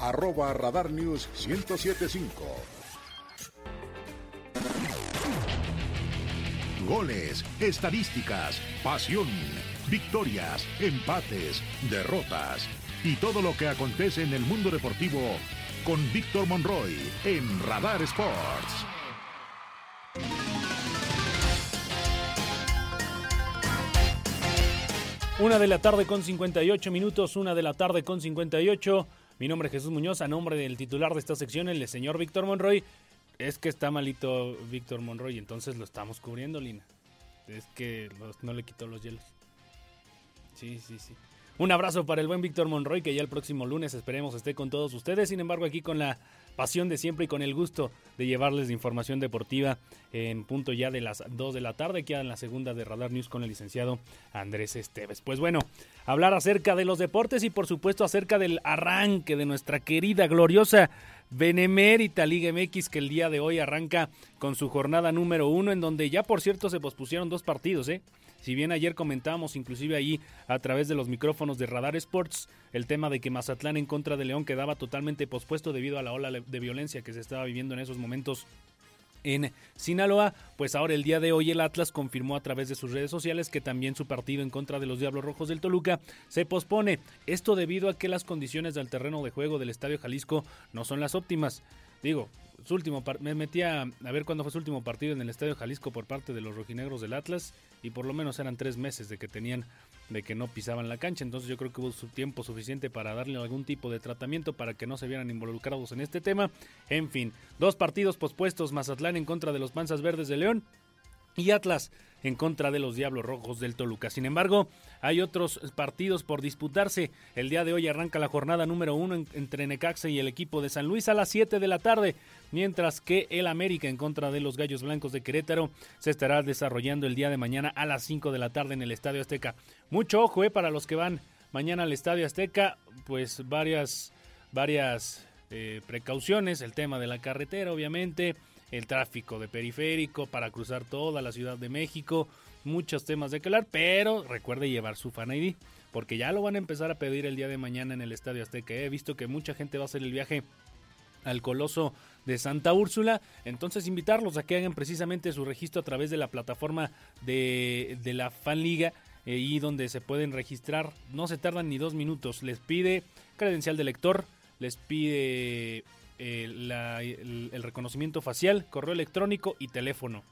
arroba Radar News 1075. Goles, estadísticas, pasión, victorias, empates, derrotas y todo lo que acontece en el mundo deportivo con Víctor Monroy en Radar Sports. Una de la tarde con 58 minutos, una de la tarde con 58. Mi nombre es Jesús Muñoz, a nombre del titular de esta sección, el señor Víctor Monroy. Es que está malito Víctor Monroy, entonces lo estamos cubriendo, Lina. Es que no le quitó los hielos. Sí, sí, sí. Un abrazo para el buen Víctor Monroy, que ya el próximo lunes esperemos esté con todos ustedes. Sin embargo, aquí con la pasión de siempre y con el gusto de llevarles información deportiva en punto ya de las 2 de la tarde, queda en la segunda de Radar News con el licenciado Andrés Esteves. Pues bueno, hablar acerca de los deportes y por supuesto acerca del arranque de nuestra querida, gloriosa Benemérita Liga MX que el día de hoy arranca con su jornada número uno en donde ya por cierto se pospusieron dos partidos, ¿eh? Si bien ayer comentábamos inclusive ahí a través de los micrófonos de Radar Sports el tema de que Mazatlán en contra de León quedaba totalmente pospuesto debido a la ola de violencia que se estaba viviendo en esos momentos en Sinaloa, pues ahora el día de hoy el Atlas confirmó a través de sus redes sociales que también su partido en contra de los Diablos Rojos del Toluca se pospone. Esto debido a que las condiciones del terreno de juego del Estadio Jalisco no son las óptimas. Digo, su último me metí a, ver cuándo fue su último partido en el Estadio Jalisco por parte de los rojinegros del Atlas y por lo menos eran tres meses de que tenían de que no pisaban la cancha. Entonces yo creo que hubo su tiempo suficiente para darle algún tipo de tratamiento para que no se vieran involucrados en este tema. En fin dos partidos pospuestos Mazatlán en contra de los Panzas Verdes de León y Atlas en contra de los Diablos Rojos del Toluca. Sin embargo, hay otros partidos por disputarse. El día de hoy arranca la jornada número uno entre Necaxa y el equipo de San Luis a las 7 de la tarde, mientras que el América en contra de los Gallos Blancos de Querétaro se estará desarrollando el día de mañana a las 5 de la tarde en el Estadio Azteca. Mucho ojo eh, para los que van mañana al Estadio Azteca, pues varias, varias eh, precauciones, el tema de la carretera obviamente el tráfico de periférico para cruzar toda la Ciudad de México, muchos temas de que hablar, pero recuerde llevar su Fan ID, porque ya lo van a empezar a pedir el día de mañana en el Estadio Azteca. He visto que mucha gente va a hacer el viaje al Coloso de Santa Úrsula, entonces invitarlos a que hagan precisamente su registro a través de la plataforma de, de la Fan Liga eh, y donde se pueden registrar, no se tardan ni dos minutos, les pide credencial de lector, les pide el, reconocimiento facial, correo electrónico y teléfono.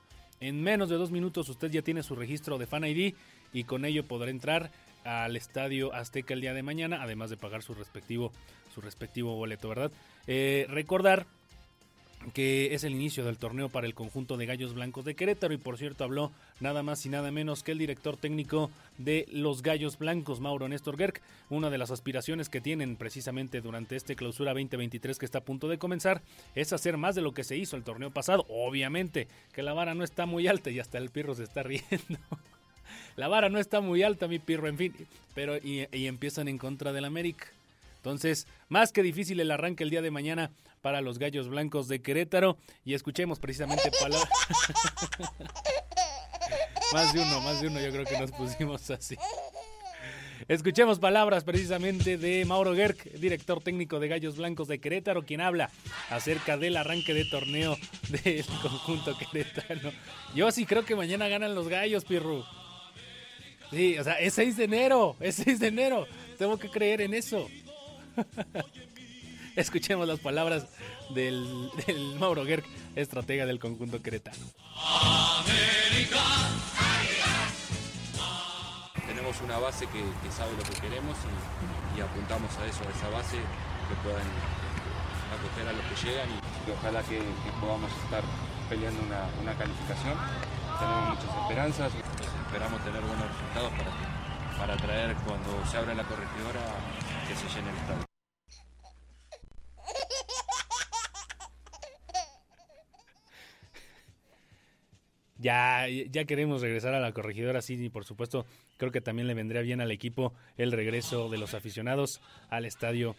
En menos de dos minutos usted ya tiene su registro de Fan ID y con ello podrá entrar al Estadio Azteca el día de mañana, además de pagar su respectivo, su respectivo boleto, ¿verdad? Eh, recordar que es el inicio del torneo para el conjunto de Gallos Blancos de Querétaro y por cierto habló nada más y nada menos que el director técnico de los Gallos Blancos, Mauro Néstor Gerg. Una de las aspiraciones que tienen precisamente durante este clausura 2023 que está a punto de comenzar es hacer más de lo que se hizo el torneo pasado. Obviamente que la vara no está muy alta y hasta el pirro se está riendo. <laughs> la vara no está muy alta, mi pirro, en fin, pero y, y empiezan en contra del América. Entonces, más que difícil el arranque el día de mañana para los Gallos Blancos de Querétaro y escuchemos precisamente palabras. <laughs> más de uno, más de uno yo creo que nos pusimos así. Escuchemos palabras precisamente de Mauro Gerg, director técnico de Gallos Blancos de Querétaro, quien habla acerca del arranque de torneo <laughs> del conjunto querétano. Yo sí creo que mañana ganan los Gallos, Pirru. Sí, o sea, es 6 de enero, es 6 de enero. Tengo que creer en eso. <laughs> Escuchemos las palabras del, Mauro Gerg, estratega del conjunto queretano. Tenemos una base que, sabe lo que queremos y, apuntamos a eso, a esa base que puedan acoger a los que llegan y, ojalá que, podamos estar peleando una, calificación. Tenemos muchas esperanzas, esperamos tener buenos resultados para, para traer cuando se abra la corregidora que se llene el estadio. Ya, ya queremos regresar a la corregidora, sí, y por supuesto, creo que también le vendría bien al equipo el regreso de los aficionados al estadio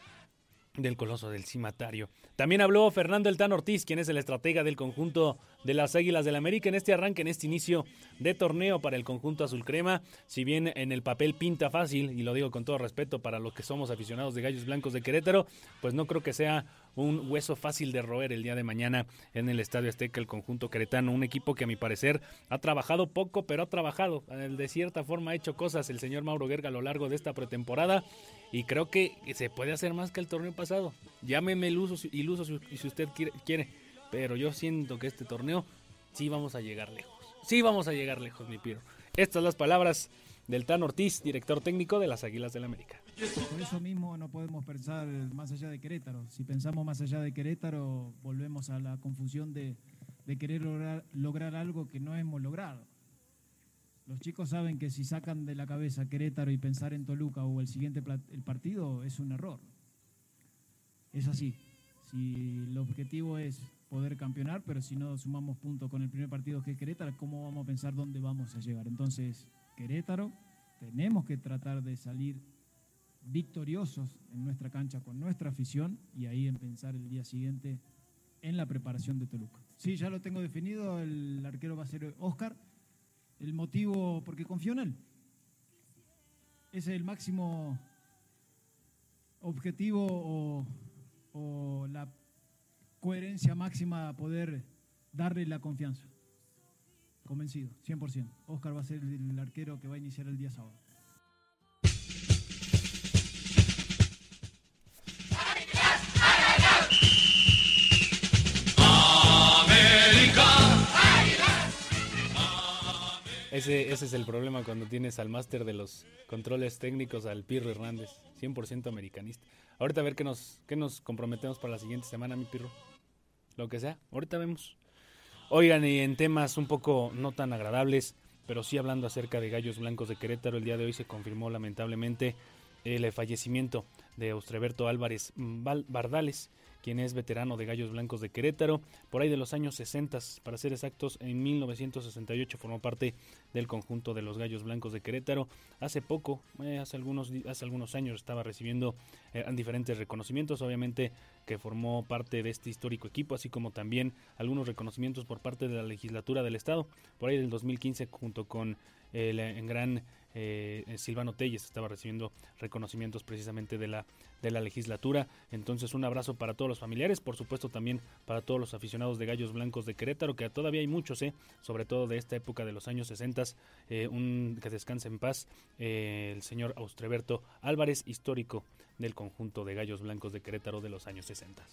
del Coloso del Cimatario. También habló Fernando Eltán Ortiz, quien es el estratega del conjunto de las Águilas del América en este arranque, en este inicio de torneo para el conjunto azul crema. Si bien en el papel pinta fácil, y lo digo con todo respeto para los que somos aficionados de Gallos Blancos de Querétaro, pues no creo que sea un hueso fácil de roer el día de mañana en el Estadio Azteca, el conjunto queretano. Un equipo que a mi parecer ha trabajado poco, pero ha trabajado. De cierta forma ha hecho cosas el señor Mauro Guerga a lo largo de esta pretemporada y creo que se puede hacer más que el torneo pasado. Llámeme iluso, iluso si usted quiere pero yo siento que este torneo sí vamos a llegar lejos. Sí vamos a llegar lejos, mi Piro. Estas las palabras del Tan Ortiz, director técnico de las Águilas del América. Por eso mismo no podemos pensar más allá de Querétaro. Si pensamos más allá de Querétaro, volvemos a la confusión de, querer lograr, lograr algo que no hemos logrado. Los chicos saben que si sacan de la cabeza Querétaro y pensar en Toluca o el siguiente el partido es un error. Es así. Si el objetivo es poder campeonar, pero si no sumamos puntos con el primer partido que es Querétaro, ¿cómo vamos a pensar dónde vamos a llegar? Entonces, Querétaro, tenemos que tratar de salir victoriosos en nuestra cancha con nuestra afición y ahí en pensar el día siguiente en la preparación de Toluca. Sí, ya lo tengo definido, el arquero va a ser Oscar. El motivo, porque confío en él. Ese es el máximo objetivo o, o la coherencia máxima poder darle la confianza. Convencido, 100%. Oscar va a ser el arquero que va a iniciar el día sábado. Ese, ese es el problema cuando tienes al máster de los controles técnicos, al Pirro Hernández, 100% americanista. Ahorita a ver qué nos, qué nos comprometemos para la siguiente semana, mi Pirro. Lo que sea, ahorita vemos. Oigan, y en temas un poco no tan agradables, pero sí hablando acerca de Gallos Blancos de Querétaro, el día de hoy se confirmó lamentablemente el fallecimiento de Austreberto Álvarez Bardales, quien es veterano de Gallos Blancos de Querétaro, por ahí de los años 60, para ser exactos, en 1968 formó parte del conjunto de los Gallos Blancos de Querétaro. Hace poco, eh, hace, algunos, hace algunos años, estaba recibiendo eh, diferentes reconocimientos, obviamente que formó parte de este histórico equipo, así como también algunos reconocimientos por parte de la legislatura del Estado, por ahí del 2015, junto con el, el gran eh, Silvano Telles estaba recibiendo reconocimientos precisamente de la, de la legislatura. Entonces un abrazo para todos los familiares, por supuesto también para todos los aficionados de Gallos Blancos de Querétaro, que todavía hay muchos, eh, sobre todo de esta época de los años 60. Eh, un que descanse en paz eh, el señor Austreberto Álvarez, histórico del conjunto de Gallos Blancos de Querétaro de los años 60.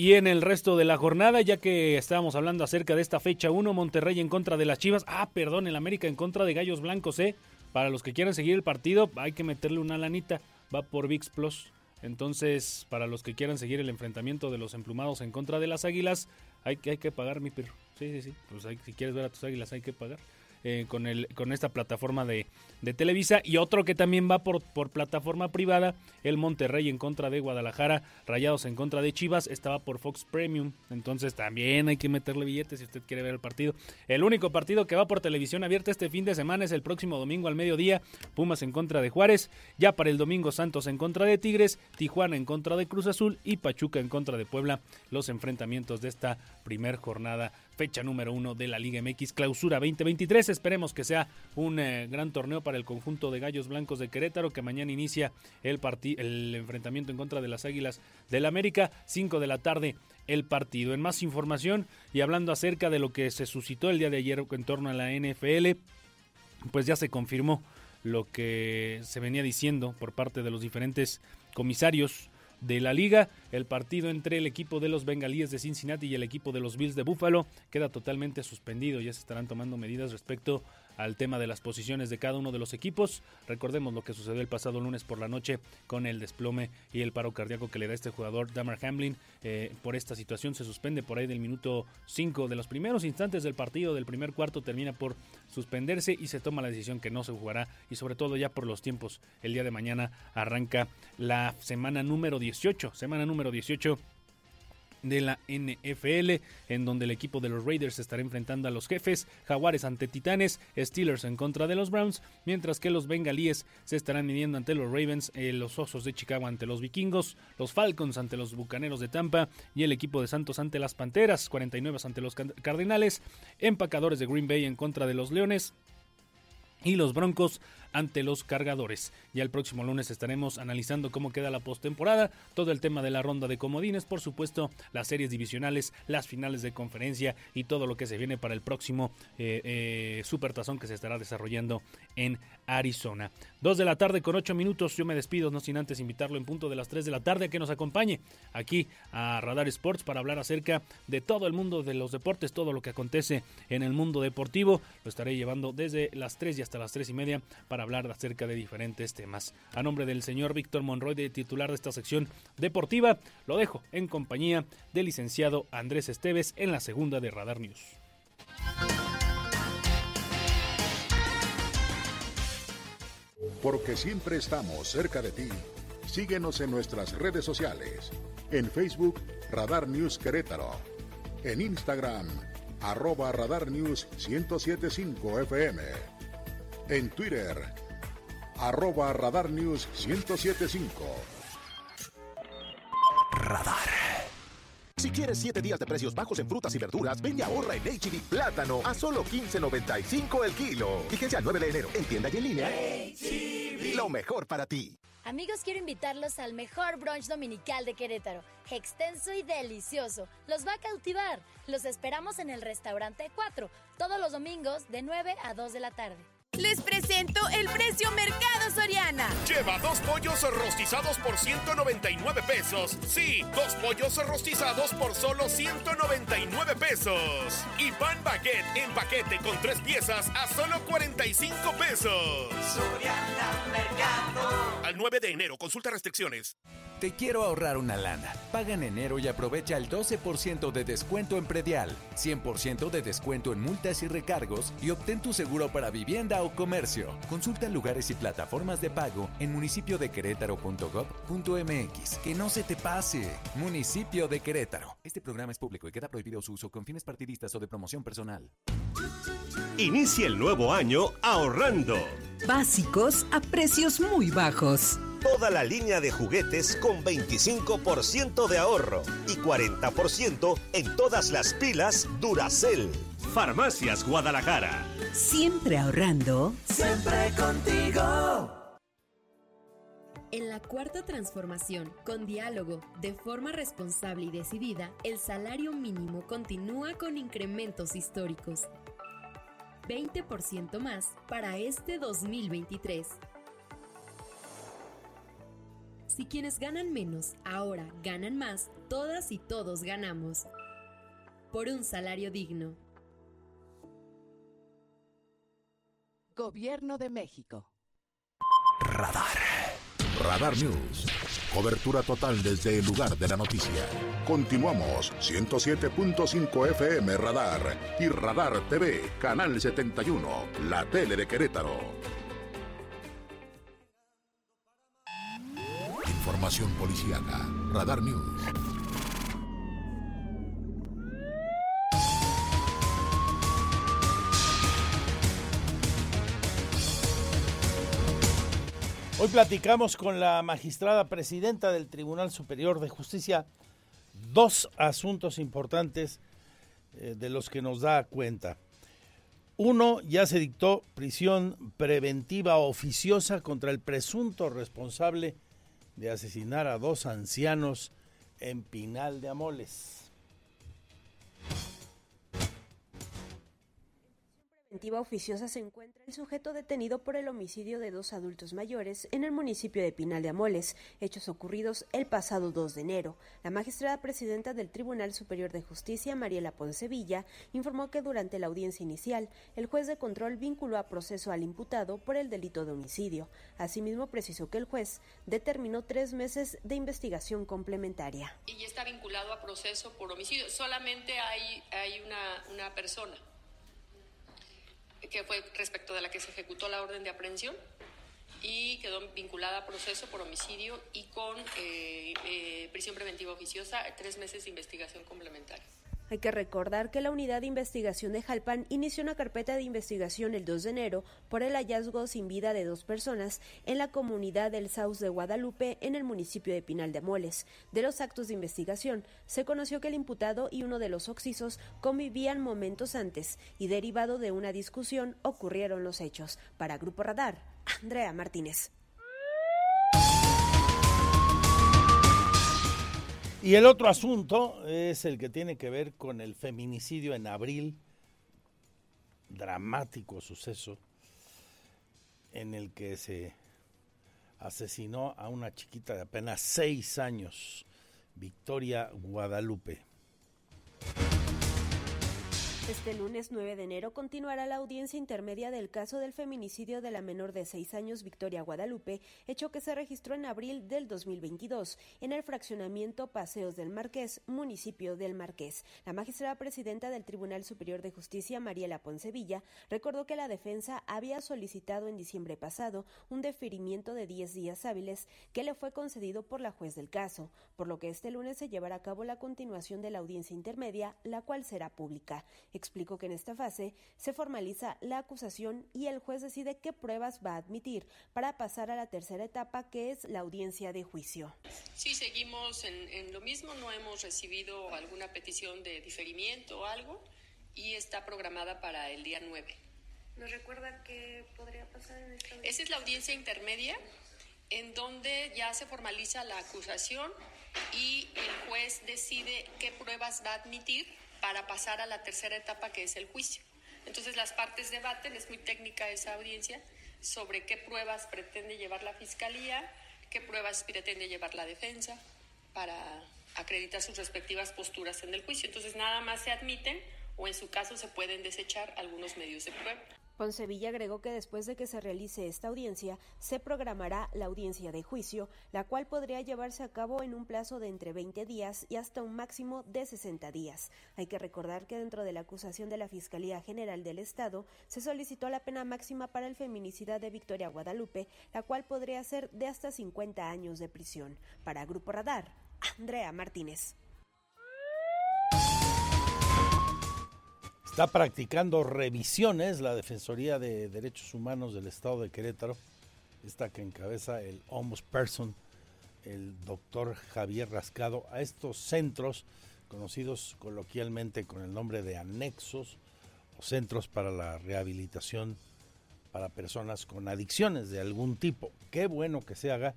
Y en el resto de la jornada, ya que estábamos hablando acerca de esta fecha 1, Monterrey en contra de las Chivas. Ah, perdón, el América en contra de Gallos Blancos, ¿eh? Para los que quieran seguir el partido, hay que meterle una lanita. Va por VIX Plus. Entonces, para los que quieran seguir el enfrentamiento de los emplumados en contra de las águilas, hay que, hay que pagar, mi perro. Sí, sí, sí. Pues si quieres ver a tus águilas, hay que pagar. Eh, con, el, con esta plataforma de, de, Televisa. Y otro que también va por, por plataforma privada, el Monterrey en contra de Guadalajara, Rayados en contra de Chivas, estaba por Fox Premium. Entonces también hay que meterle billetes si usted quiere ver el partido. El único partido que va por televisión abierta este fin de semana es el próximo domingo al mediodía. Pumas en contra de Juárez. Ya para el domingo Santos en contra de Tigres, Tijuana en contra de Cruz Azul y Pachuca en contra de Puebla. Los enfrentamientos de esta primer jornada fecha número uno de la Liga MX Clausura 2023. Esperemos que sea un eh, gran torneo para el conjunto de Gallos Blancos de Querétaro, que mañana inicia el, el enfrentamiento en contra de las Águilas del América, 5 de la tarde el partido. En más información y hablando acerca de lo que se suscitó el día de ayer en torno a la NFL, pues ya se confirmó lo que se venía diciendo por parte de los diferentes comisarios de la liga. El partido entre el equipo de los Bengalíes de Cincinnati y el equipo de los Bills de Buffalo queda totalmente suspendido. Ya se estarán tomando medidas respecto al tema de las posiciones de cada uno de los equipos. Recordemos lo que sucedió el pasado lunes por la noche con el desplome y el paro cardíaco que le da este jugador Damar Hamlin. Eh, por esta situación se suspende por ahí del minuto 5 de los primeros instantes del partido del primer cuarto termina por suspenderse y se toma la decisión que no se jugará y sobre todo ya por los tiempos. El día de mañana arranca la semana número 18, semana número 18 de la NFL, en donde el equipo de los Raiders estará enfrentando a los jefes, Jaguares ante Titanes, Steelers en contra de los Browns, mientras que los Bengalíes se estarán midiendo ante los Ravens, eh, los Osos de Chicago ante los Vikingos, los Falcons ante los Bucaneros de Tampa y el equipo de Santos ante las Panteras, 49 ante los Cardenales, Empacadores de Green Bay en contra de los Leones, y los Broncos ante los cargadores. Ya el próximo lunes estaremos analizando cómo queda la postemporada, todo el tema de la ronda de comodines, por supuesto, las series divisionales, las finales de conferencia y todo lo que se viene para el próximo eh, eh, Supertazón que se estará desarrollando en Arizona. Dos de la tarde con ocho minutos. Yo me despido, no sin antes invitarlo en punto de las tres de la tarde a que nos acompañe aquí a Radar Sports para hablar acerca de todo el mundo de los deportes, todo lo que acontece en el mundo deportivo. Lo estaré llevando desde las tres y hasta las tres y media para hablar acerca de diferentes temas. A nombre del señor Víctor Monroy, de titular de esta sección deportiva, lo dejo en compañía del licenciado Andrés Esteves en la segunda de Radar News. Porque siempre estamos cerca de ti. Síguenos en nuestras redes sociales. En Facebook, Radar News Querétaro. En Instagram, arroba Radar News 1075 FM. En Twitter, arroba Radar News 1075. Radar. Si quieres 7 días de precios bajos en frutas y verduras, ven y ahorra en HB e Plátano a solo 15.95 el kilo. Fíjense al 9 de enero en tienda y en línea. E Lo mejor para ti. Amigos, quiero invitarlos al mejor brunch dominical de Querétaro. Extenso y delicioso. Los va a cautivar. Los esperamos en el restaurante 4, todos los domingos de 9 a 2 de la tarde. Les presento el precio Mercado Soriana. Lleva dos pollos rostizados por 199 pesos. Sí, dos pollos rostizados por solo 199 pesos. Y pan baguette en paquete con tres piezas a solo 45 pesos. Soriana Mercado. Al 9 de enero, consulta restricciones. Te quiero ahorrar una lana. Paga en enero y aprovecha el 12% de descuento en predial, 100% de descuento en multas y recargos y obtén tu seguro para vivienda o comercio. Consulta lugares y plataformas de pago en municipio de querétaro.gov.mx. Que no se te pase. Municipio de Querétaro. Este programa es público y queda prohibido su uso con fines partidistas o de promoción personal. Inicia el nuevo año ahorrando. Básicos a precios muy bajos toda la línea de juguetes con 25% de ahorro y 40% en todas las pilas Duracell. Farmacias Guadalajara. Siempre ahorrando. Siempre contigo. En la cuarta transformación, con diálogo, de forma responsable y decidida, el salario mínimo continúa con incrementos históricos. 20% más para este 2023 si quienes ganan menos ahora ganan más, todas y todos ganamos. Por un salario digno. Gobierno de México. Radar. Radar News. Cobertura total desde el lugar de la noticia. Continuamos 107.5 FM Radar y Radar TV, Canal 71, la tele de Querétaro. Información. Radar News. Hoy platicamos con la magistrada presidenta del Tribunal Superior de Justicia dos asuntos importantes eh, de los que nos da cuenta. Uno, ya se dictó prisión preventiva oficiosa contra el presunto responsable de asesinar a dos ancianos en Pinal de Amoles. Preventiva oficiosa se encuentra el sujeto detenido por el homicidio de dos adultos mayores en el municipio de Pinal de Amoles, hechos ocurridos el pasado 2 de enero. La magistrada presidenta del Tribunal Superior de Justicia, Mariela Poncevilla, informó que durante la audiencia inicial, el juez de control vinculó a proceso al imputado por el delito de homicidio. Asimismo, precisó que el juez determinó tres meses de investigación complementaria. Y está vinculado a proceso por homicidio. Solamente hay, hay una, una persona que fue respecto de la que se ejecutó la orden de aprehensión y quedó vinculada a proceso por homicidio y con eh, eh, prisión preventiva oficiosa, tres meses de investigación complementaria. Hay que recordar que la Unidad de Investigación de Jalpan inició una carpeta de investigación el 2 de enero por el hallazgo sin vida de dos personas en la comunidad del Saus de Guadalupe en el municipio de Pinal de Amoles. De los actos de investigación, se conoció que el imputado y uno de los oxisos convivían momentos antes y derivado de una discusión ocurrieron los hechos. Para Grupo Radar, Andrea Martínez. Y el otro asunto es el que tiene que ver con el feminicidio en abril, dramático suceso en el que se asesinó a una chiquita de apenas seis años, Victoria Guadalupe. Este lunes 9 de enero continuará la audiencia intermedia del caso del feminicidio de la menor de seis años Victoria Guadalupe, hecho que se registró en abril del 2022 en el fraccionamiento Paseos del Marqués, municipio del Marqués. La magistrada presidenta del Tribunal Superior de Justicia, Mariela Poncevilla, recordó que la defensa había solicitado en diciembre pasado un deferimiento de 10 días hábiles que le fue concedido por la juez del caso, por lo que este lunes se llevará a cabo la continuación de la audiencia intermedia, la cual será pública. Explicó que en esta fase se formaliza la acusación y el juez decide qué pruebas va a admitir para pasar a la tercera etapa, que es la audiencia de juicio. Sí, seguimos en, en lo mismo, no hemos recibido alguna petición de diferimiento o algo y está programada para el día 9. ¿Nos recuerda qué podría pasar en esta audiencia? Esa es la audiencia intermedia en donde ya se formaliza la acusación y el juez decide qué pruebas va a admitir para pasar a la tercera etapa que es el juicio. Entonces las partes debaten, es muy técnica esa audiencia, sobre qué pruebas pretende llevar la fiscalía, qué pruebas pretende llevar la defensa para acreditar sus respectivas posturas en el juicio. Entonces nada más se admiten o en su caso se pueden desechar algunos medios de prueba. Poncevilla agregó que después de que se realice esta audiencia, se programará la audiencia de juicio, la cual podría llevarse a cabo en un plazo de entre 20 días y hasta un máximo de 60 días. Hay que recordar que dentro de la acusación de la Fiscalía General del Estado se solicitó la pena máxima para el feminicida de Victoria Guadalupe, la cual podría ser de hasta 50 años de prisión. Para Grupo Radar, Andrea Martínez. Está practicando revisiones la Defensoría de Derechos Humanos del Estado de Querétaro, esta que encabeza el Ombudsperson, el doctor Javier Rascado, a estos centros conocidos coloquialmente con el nombre de anexos o centros para la rehabilitación para personas con adicciones de algún tipo. Qué bueno que se haga.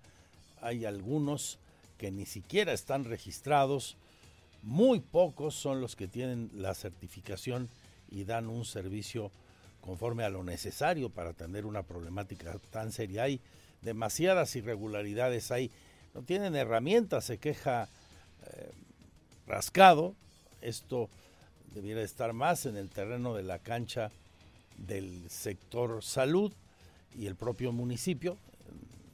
Hay algunos que ni siquiera están registrados, muy pocos son los que tienen la certificación y dan un servicio conforme a lo necesario para atender una problemática tan seria. Hay demasiadas irregularidades ahí. No tienen herramientas, se queja eh, rascado. Esto debiera estar más en el terreno de la cancha del sector salud y el propio municipio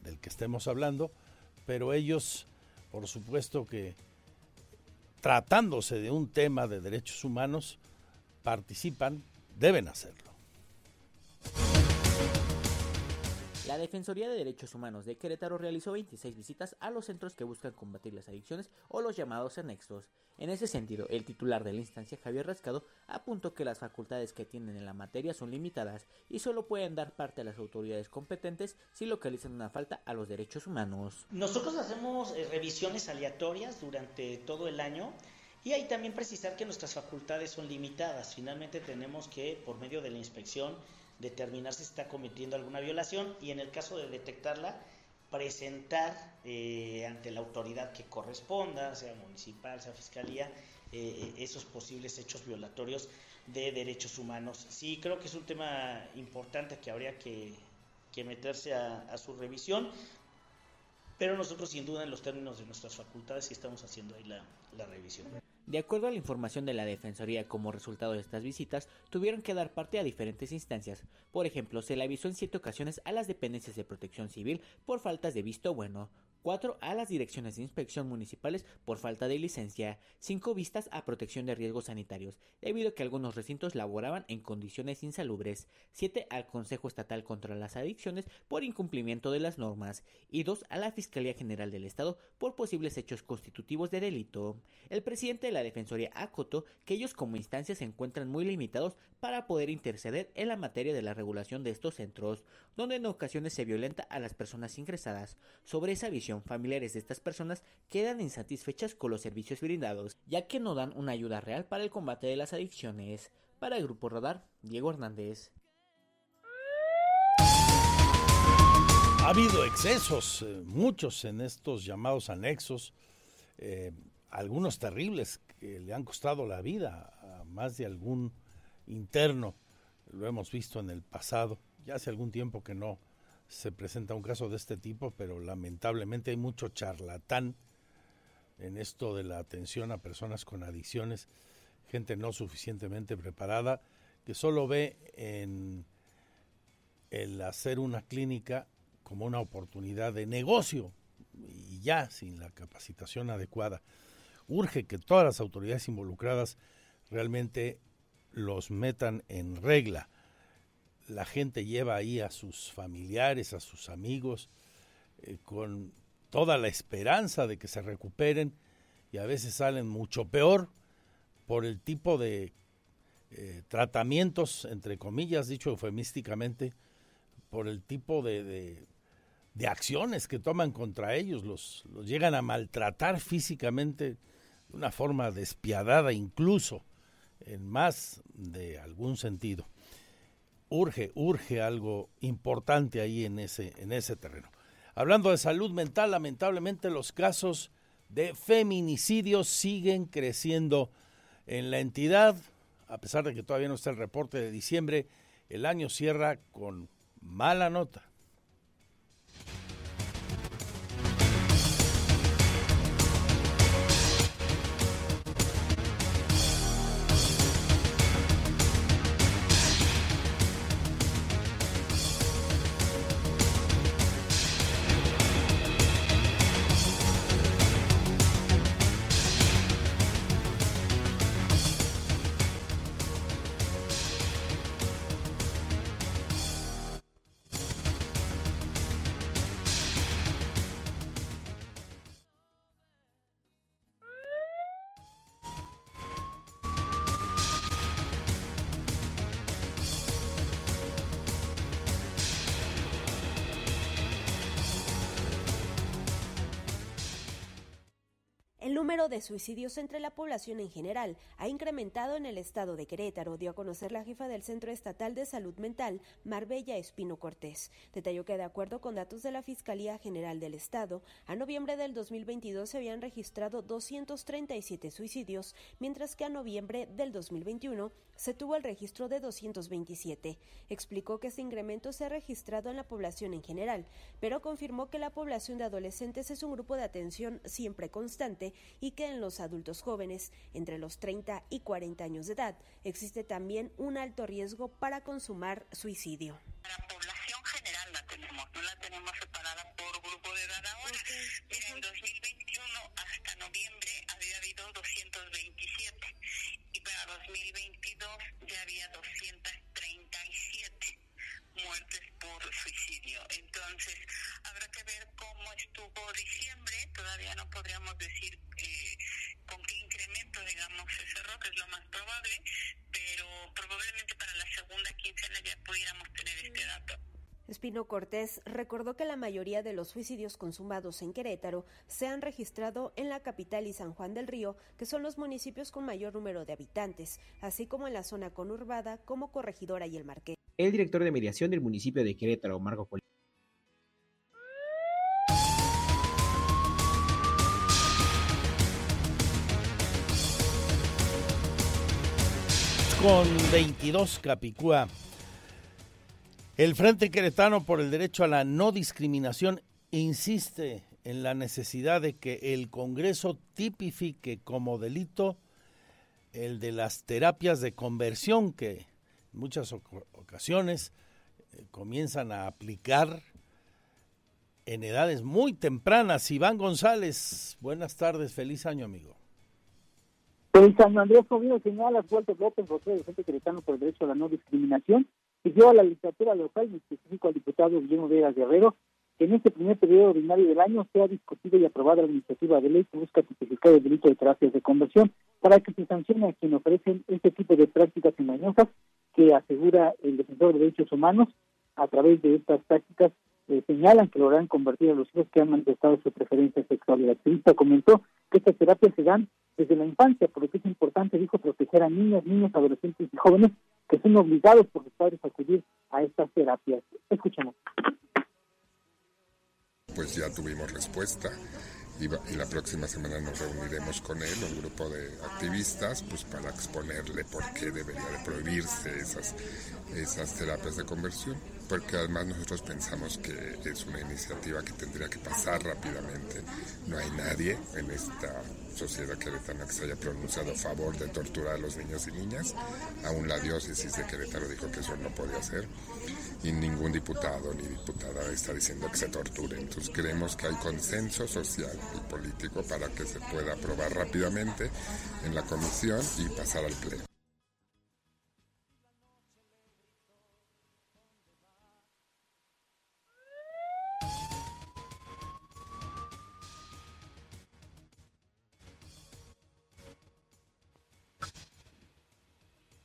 del que estemos hablando, pero ellos, por supuesto que tratándose de un tema de derechos humanos, participan deben hacerlo. La Defensoría de Derechos Humanos de Querétaro realizó 26 visitas a los centros que buscan combatir las adicciones o los llamados anexos. En ese sentido, el titular de la instancia, Javier Rascado, apuntó que las facultades que tienen en la materia son limitadas y solo pueden dar parte a las autoridades competentes si localizan una falta a los derechos humanos. Nosotros hacemos eh, revisiones aleatorias durante todo el año y ahí también precisar que nuestras facultades son limitadas. Finalmente tenemos que, por medio de la inspección, determinar si está cometiendo alguna violación y en el caso de detectarla, presentar eh, ante la autoridad que corresponda, sea municipal, sea fiscalía, eh, esos posibles hechos violatorios de derechos humanos. Sí, creo que es un tema importante que habría que, meterse a, su revisión, pero nosotros sin duda en los términos de nuestras facultades sí estamos haciendo ahí la revisión. De acuerdo a la información de la Defensoría como resultado de estas visitas, tuvieron que dar parte a diferentes instancias. Por ejemplo, se le avisó en siete ocasiones a las dependencias de protección civil por faltas de visto bueno. 4 a las direcciones de inspección municipales por falta de licencia, 5 vistas a protección de riesgos sanitarios, debido a que algunos recintos laboraban en condiciones insalubres, 7 al Consejo Estatal contra las Adicciones por incumplimiento de las normas y 2 a la Fiscalía General del Estado por posibles hechos constitutivos de delito. El presidente de la Defensoría acotó que ellos como instancia se encuentran muy limitados para poder interceder en la materia de la regulación de estos centros, donde en ocasiones se violenta a las personas ingresadas. Sobre esa visión familiares de estas personas quedan insatisfechas con los servicios brindados, ya que no dan una ayuda real para el combate de las adicciones. Para el Grupo Radar, Diego Hernández. Ha habido excesos, eh, muchos en estos llamados anexos, eh, algunos terribles que le han costado la vida a más de algún interno. Lo hemos visto en el pasado, ya hace algún tiempo que no se presenta un caso de este tipo, pero lamentablemente hay mucho charlatán en esto de la atención a personas con adicciones, gente no suficientemente preparada, que solo ve en el hacer una clínica como una oportunidad de negocio y ya sin la capacitación adecuada. Urge que todas las autoridades involucradas realmente los metan en regla la gente lleva ahí a sus familiares, a sus amigos, eh, con toda la esperanza de que se recuperen y a veces salen mucho peor por el tipo de eh, tratamientos, entre comillas, dicho eufemísticamente, por el tipo de, de, acciones que toman contra ellos, los, los llegan a maltratar físicamente de una forma despiadada incluso, en más de algún sentido urge, urge algo importante ahí en ese, en ese terreno. Hablando de salud mental, lamentablemente los casos de feminicidios siguen creciendo en la entidad, a pesar de que todavía no está el reporte de diciembre, el año cierra con mala nota. De suicidios entre la población en general ha incrementado en el estado de Querétaro, dio a conocer la jefa del Centro Estatal de Salud Mental, Marbella Espino Cortés. Detalló que de acuerdo con datos de la Fiscalía General del Estado, a noviembre del 2022 se habían registrado 237 suicidios, mientras que a noviembre del 2021 se tuvo el registro de 227. Explicó que este incremento se ha registrado en la población en general, pero confirmó que la población de adolescentes es un grupo de atención siempre constante y que en los adultos jóvenes entre los 30 y 40 años de edad existe también un alto riesgo para consumar suicidio. La población general la tenemos, no la tenemos separada por grupo de edad ahora. Mira, en 2021 hasta noviembre había habido 227 y para 2022 ya había 237 muertes por suicidio. Entonces, habrá que ver cómo estuvo diciembre. Todavía no podríamos decir eh, con qué incremento, digamos, se cerró, que es lo más probable, pero probablemente para la segunda quincena ya pudiéramos tener este dato. Espino Cortés recordó que la mayoría de los suicidios consumados en Querétaro se han registrado en la capital y San Juan del Río, que son los municipios con mayor número de habitantes, así como en la zona conurbada como Corregidora y el Marqués. El director de mediación del municipio de Querétaro, Marco con 22 Capicúa. El Frente Queretano por el Derecho a la No Discriminación insiste en la necesidad de que el Congreso tipifique como delito el de las terapias de conversión que en muchas ocasiones eh, comienzan a aplicar en edades muy tempranas. Iván González, buenas tardes, feliz año, amigo. Feliz año, Andrés Comido señala Walter López, José docente queretano por el derecho a la no discriminación, y dio a la literatura local, en específico al diputado Guillermo Vegas Guerrero, que en este primer periodo ordinario del año sea discutida y aprobada la iniciativa de ley que busca tipificar el delito de terapias de conversión para que se sancione a quien ofrecen este tipo de prácticas engañosas que asegura el defensor de derechos humanos a través de estas prácticas eh, señalan que logran convertir a los hijos que han manifestado su preferencia sexual. El activista comentó que estas terapias se dan desde la infancia, por lo que es importante, dijo, proteger a niños, niños, adolescentes y jóvenes que son obligados por sus padres a acudir a estas terapias. Escuchemos. Pues ya tuvimos respuesta y, la próxima semana nos reuniremos con él, un grupo de activistas, pues para exponerle por qué debería de prohibirse esas, esas terapias de conversión, porque además nosotros pensamos que es una iniciativa que tendría que pasar rápidamente. No hay nadie en esta sociedad queretana que se haya pronunciado a favor de torturar a los niños y niñas. Aún la diócesis de Querétaro dijo que eso no podía ser y ningún diputado ni diputada está diciendo que se torture. Entonces creemos que hay consenso social y político para que se pueda aprobar rápidamente en la comisión y pasar al pleno.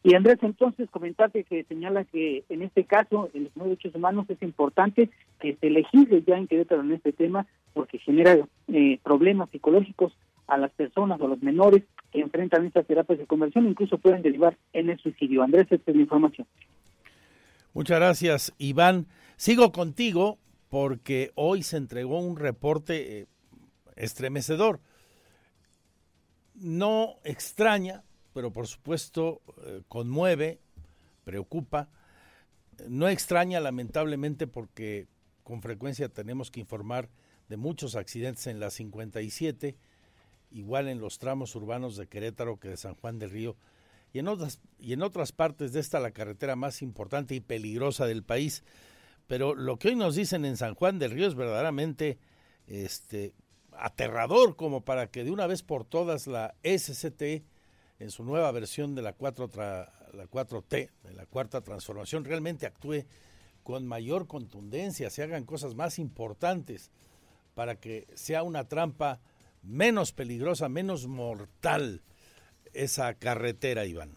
Y Andrés, entonces comentarte que señala que en este caso, en los derechos humanos, es importante que se legisle ya en Querétaro en este tema porque genera eh, problemas psicológicos a las personas o a los menores que enfrentan estas terapias de conversión, incluso pueden derivar en el suicidio. Andrés, esta es la información. Muchas gracias, Iván. Sigo contigo porque hoy se entregó un reporte eh, estremecedor. No extraña pero por supuesto eh, conmueve, preocupa. No extraña lamentablemente porque con frecuencia tenemos que informar de muchos accidentes en la 57, igual en los tramos urbanos de Querétaro que de San Juan del Río, y en otras, y en otras partes de esta la carretera más importante y peligrosa del país. Pero lo que hoy nos dicen en San Juan del Río es verdaderamente este, aterrador como para que de una vez por todas la SCT en su nueva versión de la, 4 la 4T, de la cuarta transformación, realmente actúe con mayor contundencia, se hagan cosas más importantes para que sea una trampa menos peligrosa, menos mortal esa carretera, Iván.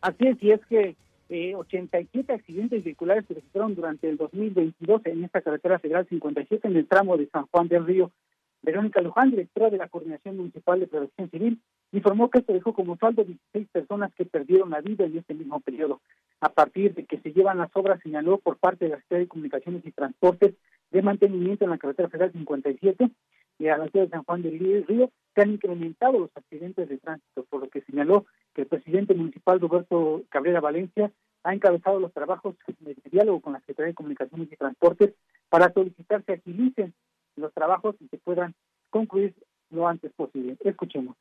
Así es, y es que eh, 87 accidentes vehiculares se registraron durante el 2022 en esta carretera federal 57 en el tramo de San Juan del Río. Verónica Luján, directora de la Coordinación Municipal de Protección Civil, informó que esto dejó como saldo 16 personas que perdieron la vida en este mismo periodo. A partir de que se llevan las obras, señaló por parte de la Secretaría de Comunicaciones y Transportes de mantenimiento en la carretera federal 57 y a la ciudad de San Juan del Río, se han incrementado los accidentes de tránsito, por lo que señaló que el presidente municipal Roberto Cabrera Valencia ha encabezado los trabajos de diálogo con la Secretaría de Comunicaciones y Transportes para solicitar que agilicen los trabajos se puedan concluir lo antes posible. Escuchemos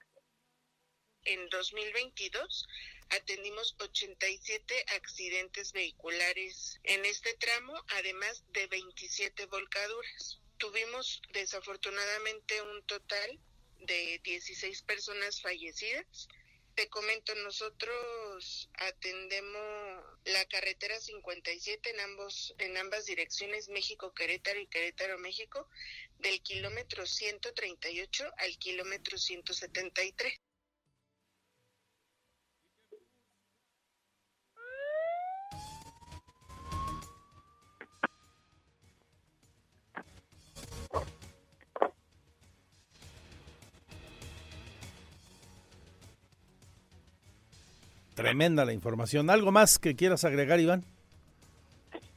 en 2022 atendimos 87 accidentes vehiculares en este tramo, además de 27 volcaduras. Tuvimos desafortunadamente un total de 16 personas fallecidas. Te comento, nosotros atendemos la carretera 57 en ambos en ambas direcciones México Querétaro y Querétaro México del kilómetro 138 al kilómetro 173. Tremenda la información. ¿Algo más que quieras agregar, Iván?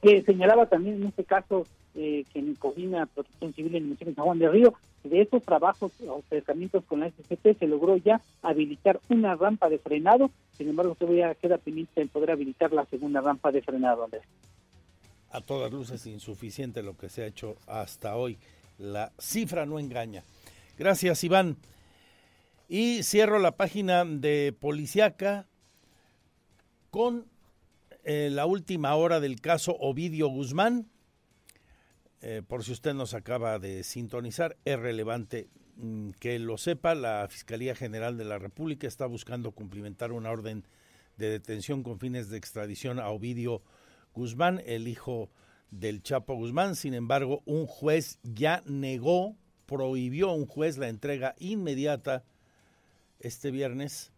Que señalaba también en este caso eh, que en Covina Protección Civil en el San Juan de Río, de esos trabajos o acercamientos con la SCP se logró ya habilitar una rampa de frenado, sin embargo todavía queda pendiente el poder habilitar la segunda rampa de frenado, Andrés. A todas luces insuficiente lo que se ha hecho hasta hoy. La cifra no engaña. Gracias, Iván. Y cierro la página de Policiaca con eh, la última hora del caso Ovidio Guzmán. eh, por si usted nos acaba de sintonizar, es relevante mm, que lo sepa, la Fiscalía General de la República está buscando cumplimentar una orden de detención con fines de extradición a Ovidio Guzmán, el hijo del Chapo Guzmán. Sin embargo, un juez ya negó, prohibió un juez la entrega inmediata este viernes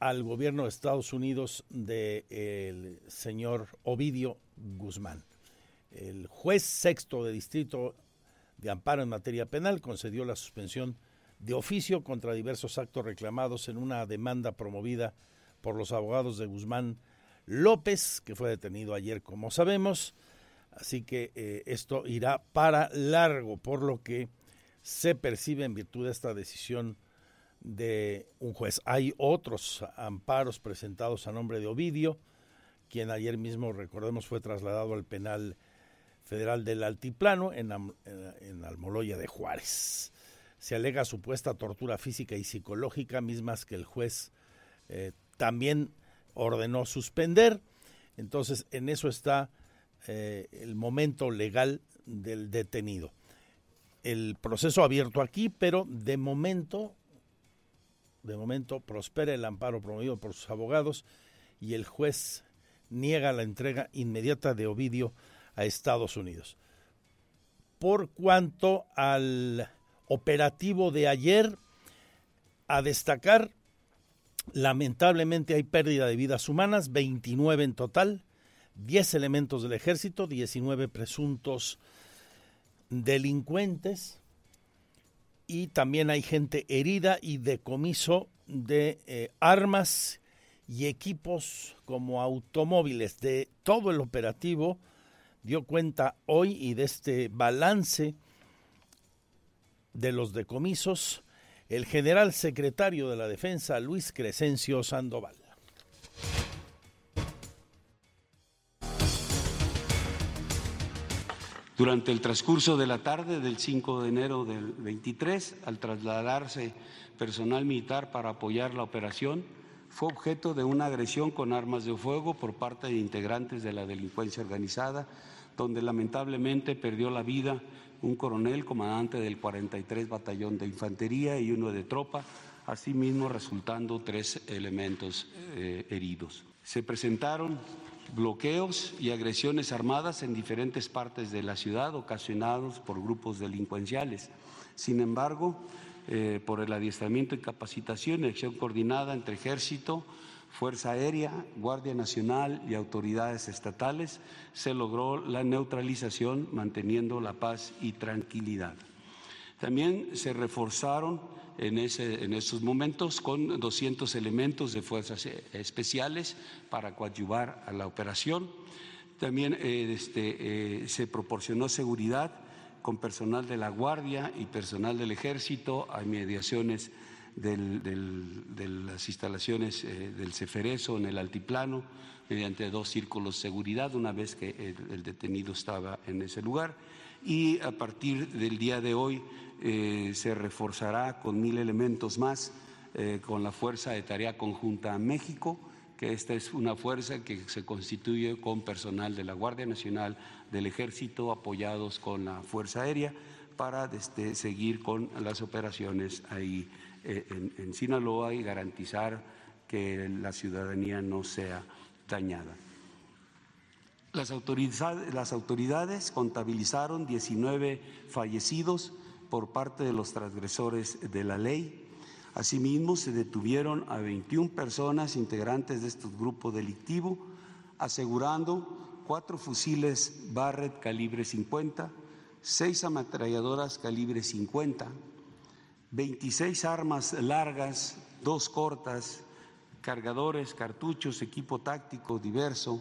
al gobierno de Estados Unidos del señor Ovidio Guzmán. El juez sexto de distrito de amparo en materia penal concedió la suspensión de oficio contra diversos actos reclamados en una demanda promovida por los abogados de Guzmán López, que fue detenido ayer, como sabemos. Así que eh, esto irá para largo, por lo que se percibe en virtud de esta decisión de un juez. Hay otros amparos presentados a nombre de Ovidio, quien ayer mismo, recordemos, fue trasladado al penal federal del Altiplano en, en, Almoloya de Juárez. Se alega supuesta tortura física y psicológica, mismas que el juez eh, también ordenó suspender. Entonces, en eso está eh, el momento legal del detenido. El proceso abierto aquí, pero de momento, de momento prospera el amparo promovido por sus abogados y el juez niega la entrega inmediata de Ovidio a Estados Unidos. Por cuanto al operativo de ayer, a destacar, lamentablemente hay pérdida de vidas humanas, 29 en total, 10 elementos del ejército, 19 presuntos delincuentes y también hay gente herida y decomiso de eh, armas y equipos como automóviles de todo el operativo dio cuenta hoy y de este balance de los decomisos el general secretario de la Defensa, Luis Crescencio Sandoval. Durante el transcurso de la tarde del 5 de enero del 23, al trasladarse personal militar para apoyar la operación, fue objeto de una agresión con armas de fuego por parte de integrantes de la delincuencia organizada donde lamentablemente perdió la vida un coronel comandante del 43 Batallón de Infantería y uno de tropa, asimismo resultando tres elementos eh, heridos. Se presentaron bloqueos y agresiones armadas en diferentes partes de la ciudad ocasionados por grupos delincuenciales. Sin embargo, eh, por el adiestramiento y capacitación y acción coordinada entre ejército, Fuerza Aérea, Guardia Nacional y autoridades estatales, se logró la neutralización manteniendo la paz y tranquilidad. También se reforzaron en, esos momentos con 200 elementos de fuerzas especiales para coadyuvar a la operación. También eh, este, eh, se proporcionó seguridad con personal de la Guardia y personal del Ejército a mediaciones de las instalaciones eh, del Ceferezo en el altiplano mediante dos círculos de seguridad una vez que el, detenido estaba en ese lugar y a partir del día de hoy eh, se reforzará con mil elementos más eh, con la Fuerza de Tarea Conjunta México, que esta es una fuerza que se constituye con personal de la Guardia Nacional, del Ejército, apoyados con la Fuerza Aérea, para este, seguir con las operaciones ahí eh, en, Sinaloa y garantizar que la ciudadanía no sea dañada. Las autoridades, las autoridades contabilizaron 19 fallecidos por parte de los transgresores de la ley. Asimismo, se detuvieron a 21 personas integrantes de este grupo delictivo, asegurando cuatro fusiles Barrett calibre 50, seis ametralladoras calibre 50, 26 armas largas, dos cortas, cargadores, cartuchos, equipo táctico diverso,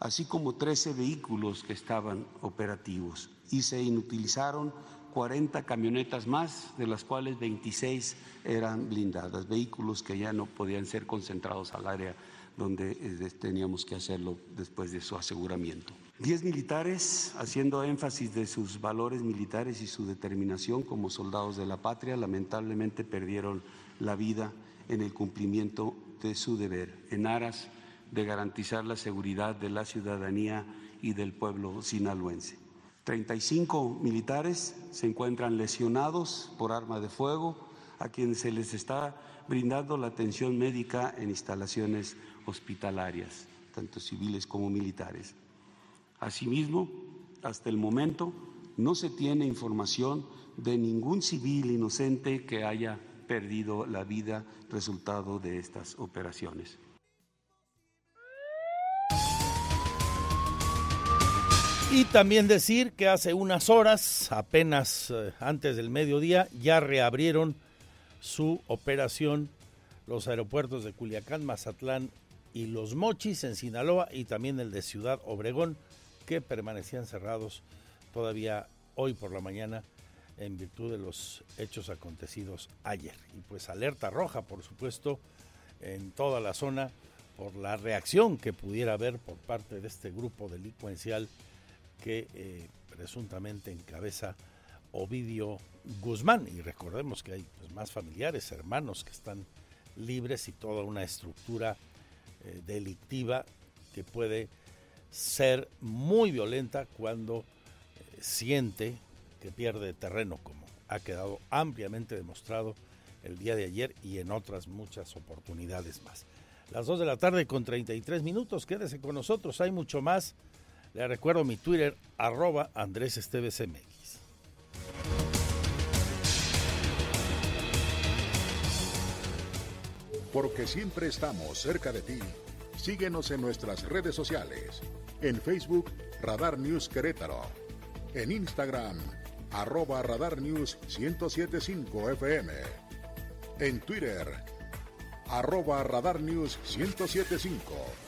así como 13 vehículos que estaban operativos. Y se inutilizaron 40 camionetas más, de las cuales 26 eran blindadas, vehículos que ya no podían ser concentrados al área donde eh, teníamos que hacerlo después de su aseguramiento. Diez militares, haciendo énfasis de sus valores militares y su determinación como soldados de la patria, lamentablemente perdieron la vida en el cumplimiento de su deber, en aras de garantizar la seguridad de la ciudadanía y del pueblo sinaloense. 35 militares se encuentran lesionados por arma de fuego, a quienes se les está brindando la atención médica en instalaciones hospitalarias, tanto civiles como militares. Asimismo, hasta el momento no se tiene información de ningún civil inocente que haya perdido la vida resultado de estas operaciones. Y también decir que hace unas horas, apenas eh, antes del mediodía, ya reabrieron su operación los aeropuertos de Culiacán, Mazatlán y Los Mochis en Sinaloa y también el de Ciudad Obregón, que permanecían cerrados todavía hoy por la mañana en virtud de los hechos acontecidos ayer. Y pues alerta roja, por supuesto, en toda la zona por la reacción que pudiera haber por parte de este grupo delincuencial que eh, presuntamente encabeza Ovidio Guzmán. Y recordemos que hay pues, más familiares, hermanos que están libres y toda una estructura eh, delictiva que puede ser muy violenta cuando eh, siente que pierde terreno, como ha quedado ampliamente demostrado el día de ayer y en otras muchas oportunidades más. Las 2 de la tarde con 33 minutos, quédese con nosotros, hay mucho más. Le recuerdo mi Twitter, arroba Andrés Esteves MX. Porque siempre estamos cerca de ti, síguenos en nuestras redes sociales. En Facebook, Radar News Querétaro. En Instagram, arroba Radar News 1075 FM. En Twitter, arroba Radar News 1075.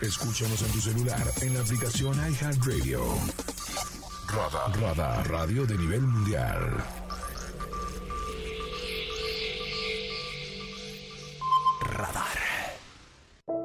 Escúchanos en tu celular en la aplicación iHeartRadio. Radar. Radar, radio de nivel mundial. Radar.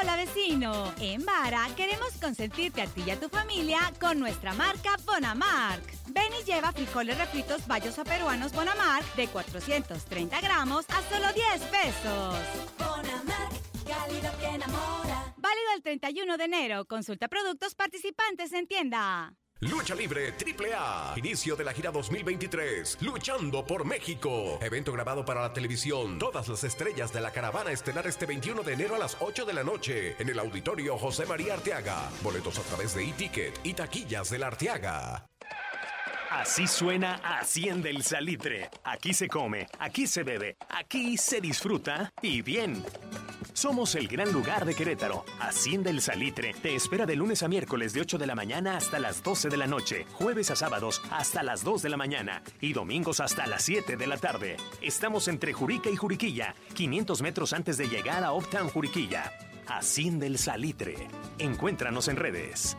Hola vecino, en Vara queremos consentirte a ti y a tu familia con nuestra marca Bonamark. Ven y lleva frijoles refritos bayos o peruanos Bonamark de 430 gramos a solo 10 pesos. Bonamark, cálido que enamora. Válido el 31 de enero. Consulta productos participantes en tienda. Lucha Libre AAA. Inicio de la gira 2023. Luchando por México. Evento grabado para la televisión. Todas las estrellas de la caravana estelar este 21 de enero a las 8 de la noche. En el auditorio José María Arteaga. Boletos a través de e-ticket y taquillas de la Arteaga. Así suena Hacienda el Salitre. Aquí se come, aquí se bebe, aquí se disfruta y bien. Somos el gran lugar de Querétaro. Hacienda el Salitre te espera de lunes a miércoles de 8 de la mañana hasta las 12 de la noche, jueves a sábados hasta las 2 de la mañana y domingos hasta las 7 de la tarde. Estamos entre Jurica y Juriquilla, 500 metros antes de llegar a Uptown Juriquilla. Hacienda el Salitre. Encuéntranos en redes.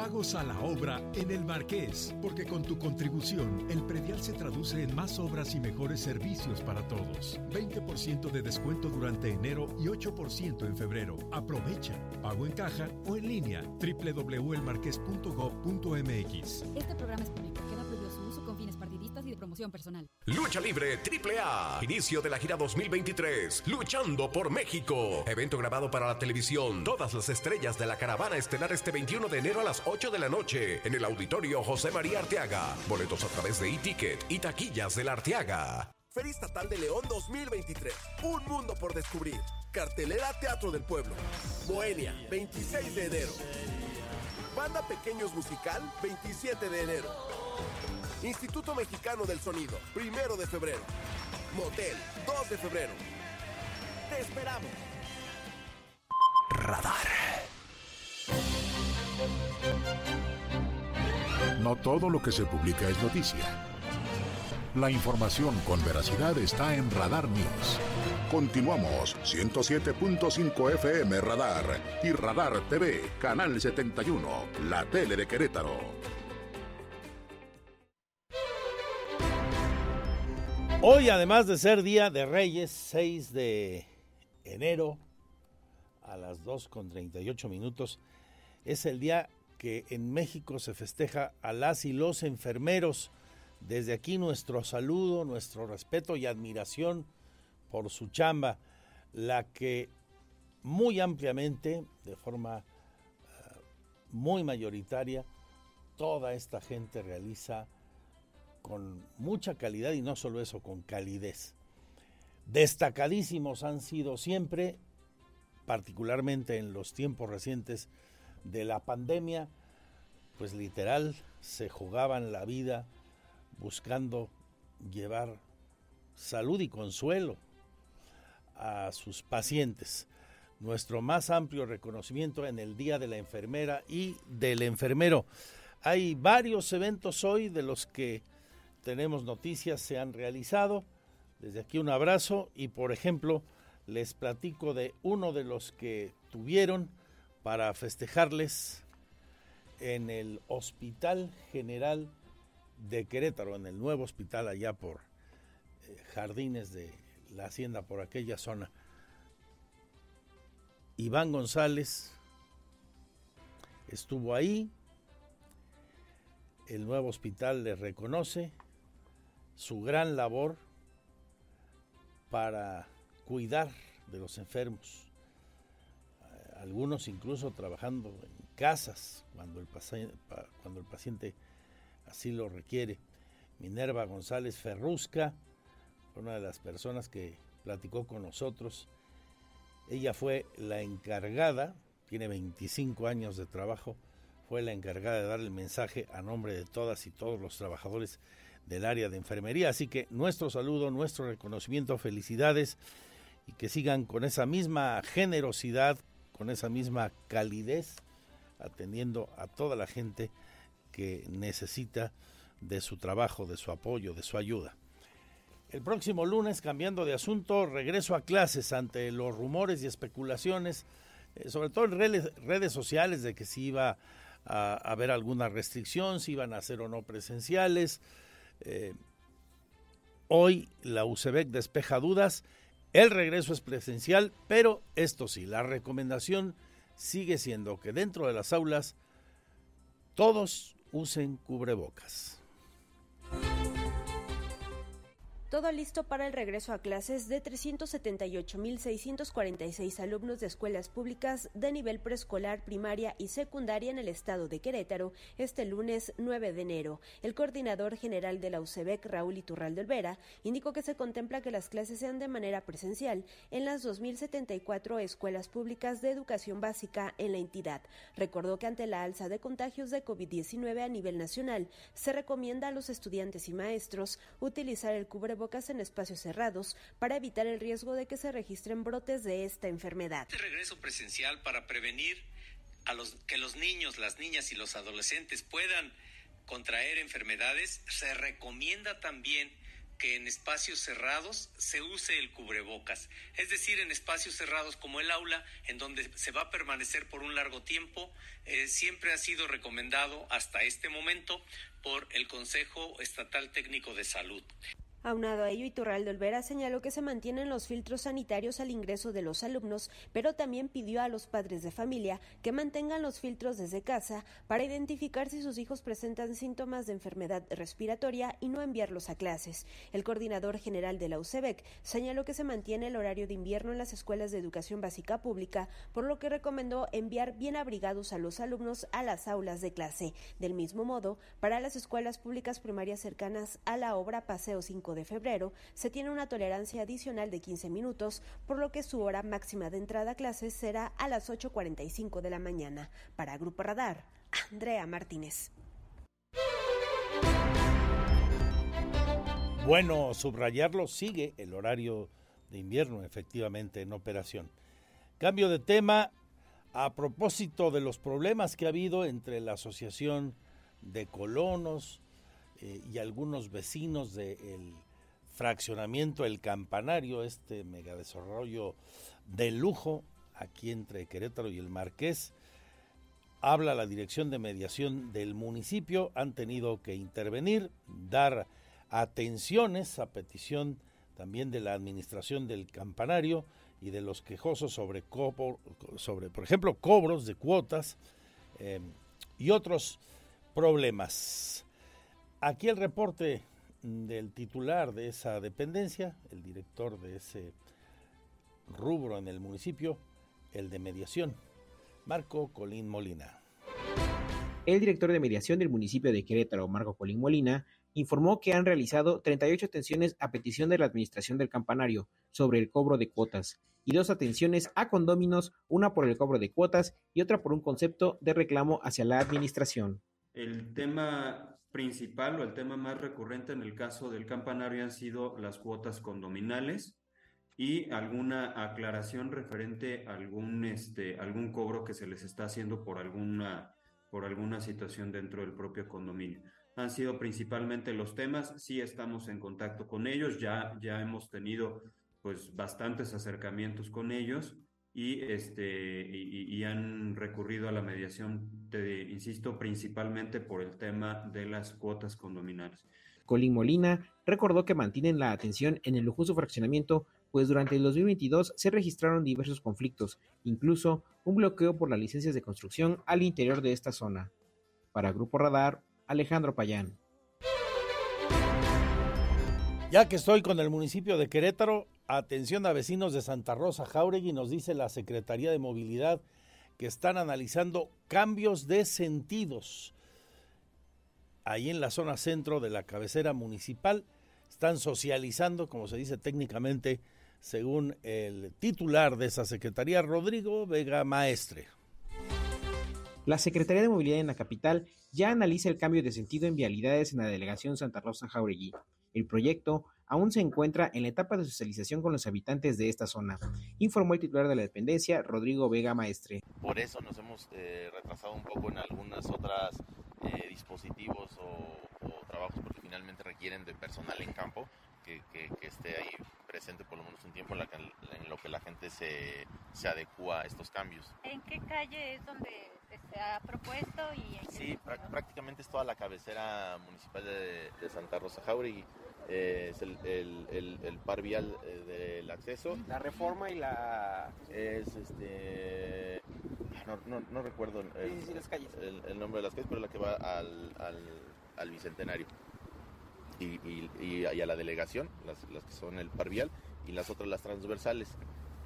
Pagos a la obra en el Marqués, porque con tu contribución el predial se traduce en más obras y mejores servicios para todos. 20% de descuento durante enero y 8% en febrero. Aprovecha. Pago en caja o en línea. www.elmarqués.gov.mx. Este programa es público. Promoción personal. Lucha Libre AAA. Inicio de la gira 2023. Luchando por México. Evento grabado para la televisión. Todas las estrellas de la caravana estelar este 21 de enero a las 8 de la noche. En el auditorio José María Arteaga. Boletos a través de e-ticket y taquillas de la Arteaga. Feria Estatal de León 2023. Un mundo por descubrir. Cartelera Teatro del Pueblo. Moenia, 26 de enero. Banda Pequeños Musical, 27 de enero. Instituto Mexicano del Sonido, 1 de febrero. Motel, 2 de febrero. Te esperamos. Radar. No todo lo que se publica es noticia. La información con veracidad está en Radar News. Continuamos 107.5 FM Radar y Radar TV, Canal 71, la tele de Querétaro. Hoy, además de ser Día de Reyes, 6 de enero, a las 2.38 minutos, es el día que en México se festeja a las y los enfermeros. Desde aquí nuestro saludo, nuestro respeto y admiración por su chamba, la que muy ampliamente, de forma uh, muy mayoritaria, toda esta gente realiza con mucha calidad y no solo eso, con calidez. Destacadísimos han sido siempre, particularmente en los tiempos recientes de la pandemia, pues literal se jugaban la vida buscando llevar salud y consuelo a sus pacientes. Nuestro más amplio reconocimiento en el Día de la Enfermera y del Enfermero. Hay varios eventos hoy de los que tenemos noticias, se han realizado. Desde aquí un abrazo y por ejemplo les platico de uno de los que tuvieron para festejarles en el Hospital General de Querétaro, en el nuevo hospital allá por eh, Jardines de la Hacienda, por aquella zona. Iván González estuvo ahí, el nuevo hospital le reconoce su gran labor para cuidar de los enfermos, algunos incluso trabajando en casas cuando el, cuando el paciente así lo requiere. Minerva González Ferrusca, una de las personas que platicó con nosotros, ella fue la encargada, tiene 25 años de trabajo, fue la encargada de dar el mensaje a nombre de todas y todos los trabajadores del área de enfermería. Así que nuestro saludo, nuestro reconocimiento, felicidades y que sigan con esa misma generosidad, con esa misma calidez, atendiendo a toda la gente que necesita de su trabajo, de su apoyo, de su ayuda. El próximo lunes, cambiando de asunto, regreso a clases ante los rumores y especulaciones, eh, sobre todo en redes, sociales, de que si iba a haber alguna restricción, si iban a ser o no presenciales. Eh, hoy la UCEBEC despeja dudas, el regreso es presencial, pero esto sí, la recomendación sigue siendo que dentro de las aulas todos usen cubrebocas. Todo listo para el regreso a clases de 378.646 alumnos de escuelas públicas de nivel preescolar, primaria y secundaria en el estado de Querétaro este lunes 9 de enero. El coordinador general de la UCEBEC, Raúl Iturralde Olvera, indicó que se contempla que las clases sean de manera presencial en las 2.074 escuelas públicas de educación básica en la entidad. Recordó que ante la alza de contagios de COVID-19 a nivel nacional, se recomienda a los estudiantes y maestros utilizar el cubrebocas bocas en espacios cerrados para evitar el riesgo de que se registren brotes de esta enfermedad. Este regreso presencial para prevenir que los niños, las niñas y los adolescentes puedan contraer enfermedades, se recomienda también que en espacios cerrados se use el cubrebocas, es decir, en espacios cerrados como el aula, en donde se va a permanecer por un largo tiempo, eh, siempre ha sido recomendado hasta este momento por el Consejo Estatal Técnico de Salud. Aunado a ello, Iturralde Olvera señaló que se mantienen los filtros sanitarios al ingreso de los alumnos, pero también pidió a los padres de familia que mantengan los filtros desde casa para identificar si sus hijos presentan síntomas de enfermedad respiratoria y no enviarlos a clases. El coordinador general de la UCEBEC señaló que se mantiene el horario de invierno en las escuelas de educación básica pública, por lo que recomendó enviar bien abrigados a los alumnos a las aulas de clase. Del mismo modo, para las escuelas públicas primarias cercanas a la obra Paseo 5 5 de febrero, se tiene una tolerancia adicional de 15 minutos, por lo que su hora máxima de entrada a clases será a las 8.45 de la mañana. Para Grupo Radar, Andrea Martínez. Bueno, subrayarlo, sigue el horario de invierno efectivamente en operación. Cambio de tema, a propósito de los problemas que ha habido entre la Asociación de Colonos eh, y algunos vecinos del fraccionamiento El Campanario, este megadesarrollo de lujo aquí entre Querétaro y el Marqués, habla la dirección de mediación del municipio, han tenido que intervenir, dar atenciones a petición también de la administración del campanario y de los quejosos sobre, por ejemplo, cobros de cuotas em, y otros problemas. Aquí el reporte del titular de esa dependencia, el director de ese rubro en el municipio, el de mediación, Marco Colín Molina. El director de mediación del municipio de Querétaro, Marco Colín Molina, informó que han realizado 38 atenciones a petición de la administración del campanario sobre el cobro de cuotas y dos atenciones a condóminos, una por el cobro de cuotas y otra por un concepto de reclamo hacia la administración. El tema principal o el tema más recurrente en el caso del campanario han sido las cuotas condominales y alguna aclaración referente a algún, este, algún cobro que se les está haciendo por alguna, por alguna situación dentro del propio condominio han sido principalmente los temas. Sí estamos en contacto con ellos, ya, ya hemos tenido pues bastantes acercamientos con ellos y, este, y, han recurrido a la mediación, te, insisto, principalmente por el tema de las cuotas condominales. Colín Molina recordó que mantienen la atención en el lujoso fraccionamiento, pues durante el 2022 se registraron diversos conflictos, incluso un bloqueo por las licencias de construcción al interior de esta zona. Para Grupo Radar, Alejandro Payán. Ya que estoy con el municipio de Querétaro, atención a vecinos de Santa Rosa Jauregui, nos dice la Secretaría de Movilidad que están analizando cambios de sentidos. Ahí en la zona centro de la cabecera municipal están socializando, como se dice técnicamente, según el titular de esa secretaría, Rodrigo Vega Maestre. La Secretaría de Movilidad en la capital ya analiza el cambio de sentido en vialidades en la delegación Santa Rosa Jauregui. El proyecto aún se encuentra en la etapa de socialización con los habitantes de esta zona, informó el titular de la dependencia, Rodrigo Vega Maestre. Por eso nos hemos eh, retrasado un poco en algunas otras eh, dispositivos o, o, trabajos porque finalmente requieren de personal en campo que, que, esté ahí presente por lo menos un tiempo en, la, en lo que la gente se, se adecua a estos cambios. ¿En qué calle es donde se ha propuesto? y Sí, prácticamente es toda la cabecera municipal de, de Santa Rosa Jauregui. Eh, es el, el, el, par vial eh, del acceso. La reforma y la... Es este... No, no, no recuerdo el, sí, las calles. el, nombre de las calles, pero la que va al, al, al Bicentenario y, a la delegación, las, que son el parvial, y las otras las transversales.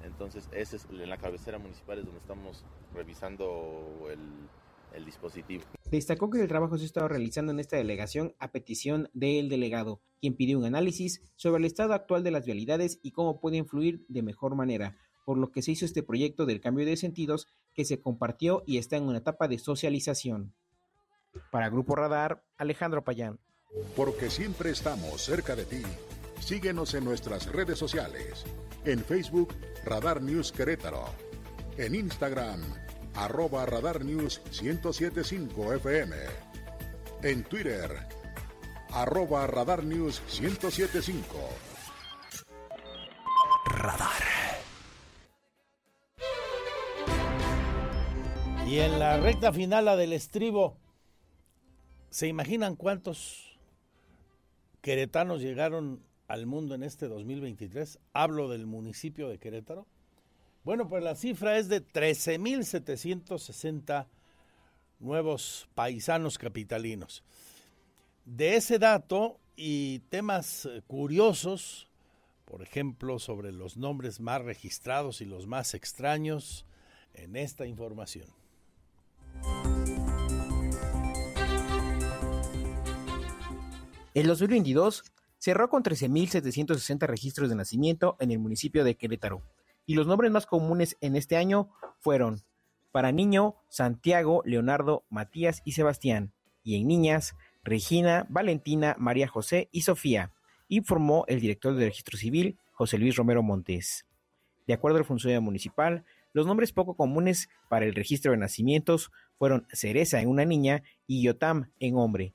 Entonces, ese es en la cabecera municipal es donde estamos revisando el, el dispositivo. Destacó que el trabajo se ha estado realizando en esta delegación a petición del delegado, quien pidió un análisis sobre el estado actual de las vialidades y cómo puede influir de mejor manera, por lo que se hizo este proyecto del cambio de sentidos que se compartió y está en una etapa de socialización. Para Grupo Radar, Alejandro Payán. Porque siempre estamos cerca de ti. Síguenos en nuestras redes sociales. En Facebook, Radar News Querétaro. En Instagram, arroba Radar News 1075 FM. En Twitter, arroba Radar News 1075. Radar. Y en la recta final la del estribo, ¿se imaginan cuántos queretanos llegaron al mundo en este 2023? Hablo del municipio de Querétaro. Bueno, pues la cifra es de 13.760 nuevos paisanos capitalinos. De ese dato y temas eh, curiosos, por ejemplo, sobre los nombres más registrados y los más extraños, en esta información. En 2022 cerró con 13.760 registros de nacimiento en el municipio de Querétaro. Y los nombres más comunes en este año fueron para niño, Santiago, Leonardo, Matías y Sebastián. Y en niñas, Regina, Valentina, María José y Sofía, informó el director de Registro Civil, José Luis Romero Montes. De acuerdo al funcionario municipal, los nombres poco comunes para el registro de nacimientos fueron Cereza en una niña y Yotam en hombre,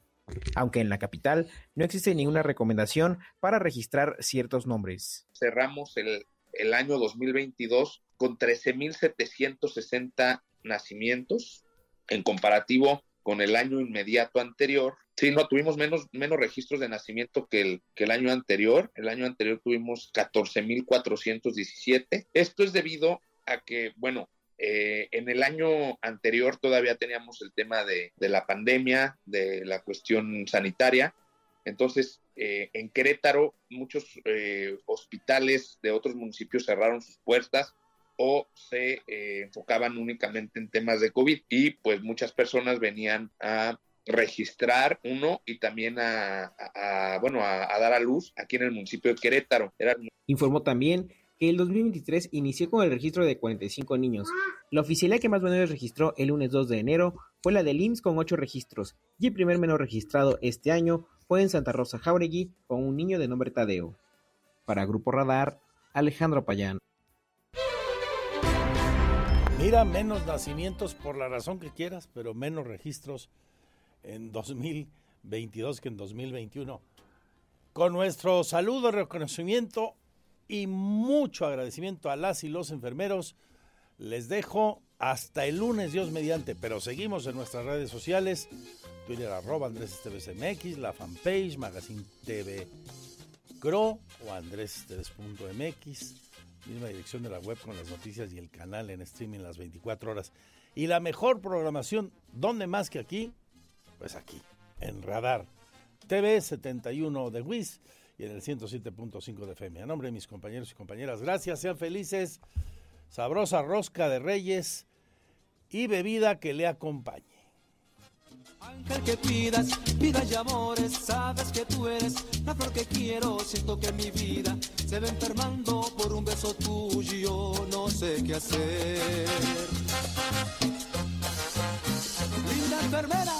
aunque en la capital no existe ninguna recomendación para registrar ciertos nombres. Cerramos el, el año 2022 con 13.760 nacimientos en comparativo con el año inmediato anterior. Sí, no, tuvimos menos, menos registros de nacimiento que el, que el año anterior. El año anterior tuvimos 14.417. Esto es debido a que, bueno, eh, en el año anterior todavía teníamos el tema de, de la pandemia, de la cuestión sanitaria. Entonces, eh, en Querétaro, muchos eh, hospitales de otros municipios cerraron sus puertas o se eh, enfocaban únicamente en temas de COVID y pues muchas personas venían a registrar uno y también a, a, bueno a, dar a luz aquí en el municipio de Querétaro. Informó también que el 2023 inició con el registro de 45 niños. La oficialidad que más menores registró el lunes 2 de enero fue la del IMSS con 8 registros y el primer menor registrado este año fue en Santa Rosa Jauregui con un niño de nombre Tadeo. Para Grupo Radar, Alejandro Payán. Mira, menos nacimientos por la razón que quieras, pero menos registros en 2022 que en 2021. Con nuestro saludo, reconocimiento y mucho agradecimiento a las y los enfermeros, les dejo hasta el lunes, Dios mediante, pero seguimos en nuestras redes sociales, Twitter arroba Andrés MX, la fanpage, Magazine TV Cro o andresteves.mx misma dirección de la web con las noticias y el canal en streaming las 24 horas. Y la mejor programación, ¿dónde más que aquí? Pues aquí, en Radar. TV 71 de WIS y en el 107.5 de FM. A nombre de mis compañeros y compañeras, gracias, sean felices. Sabrosa rosca de reyes y bebida que le acompañe. Ángel que pidas, vida y amores, sabes que tú eres la flor que quiero, siento que mi vida se va enfermando por un beso tuyo, no sé qué hacer. Linda enfermera.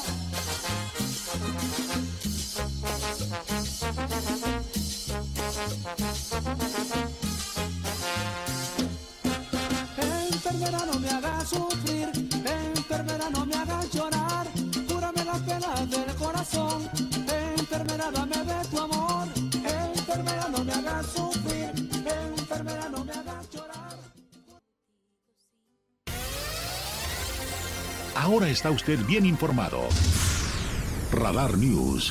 Enfermera no me hagas sufrir, enfermera no me hagas llorar las penas del corazón. Enfermera, dame de tu amor. Enfermera, no me hagas sufrir. Enfermera, no me hagas llorar. Ahora está usted bien informado. Radar News.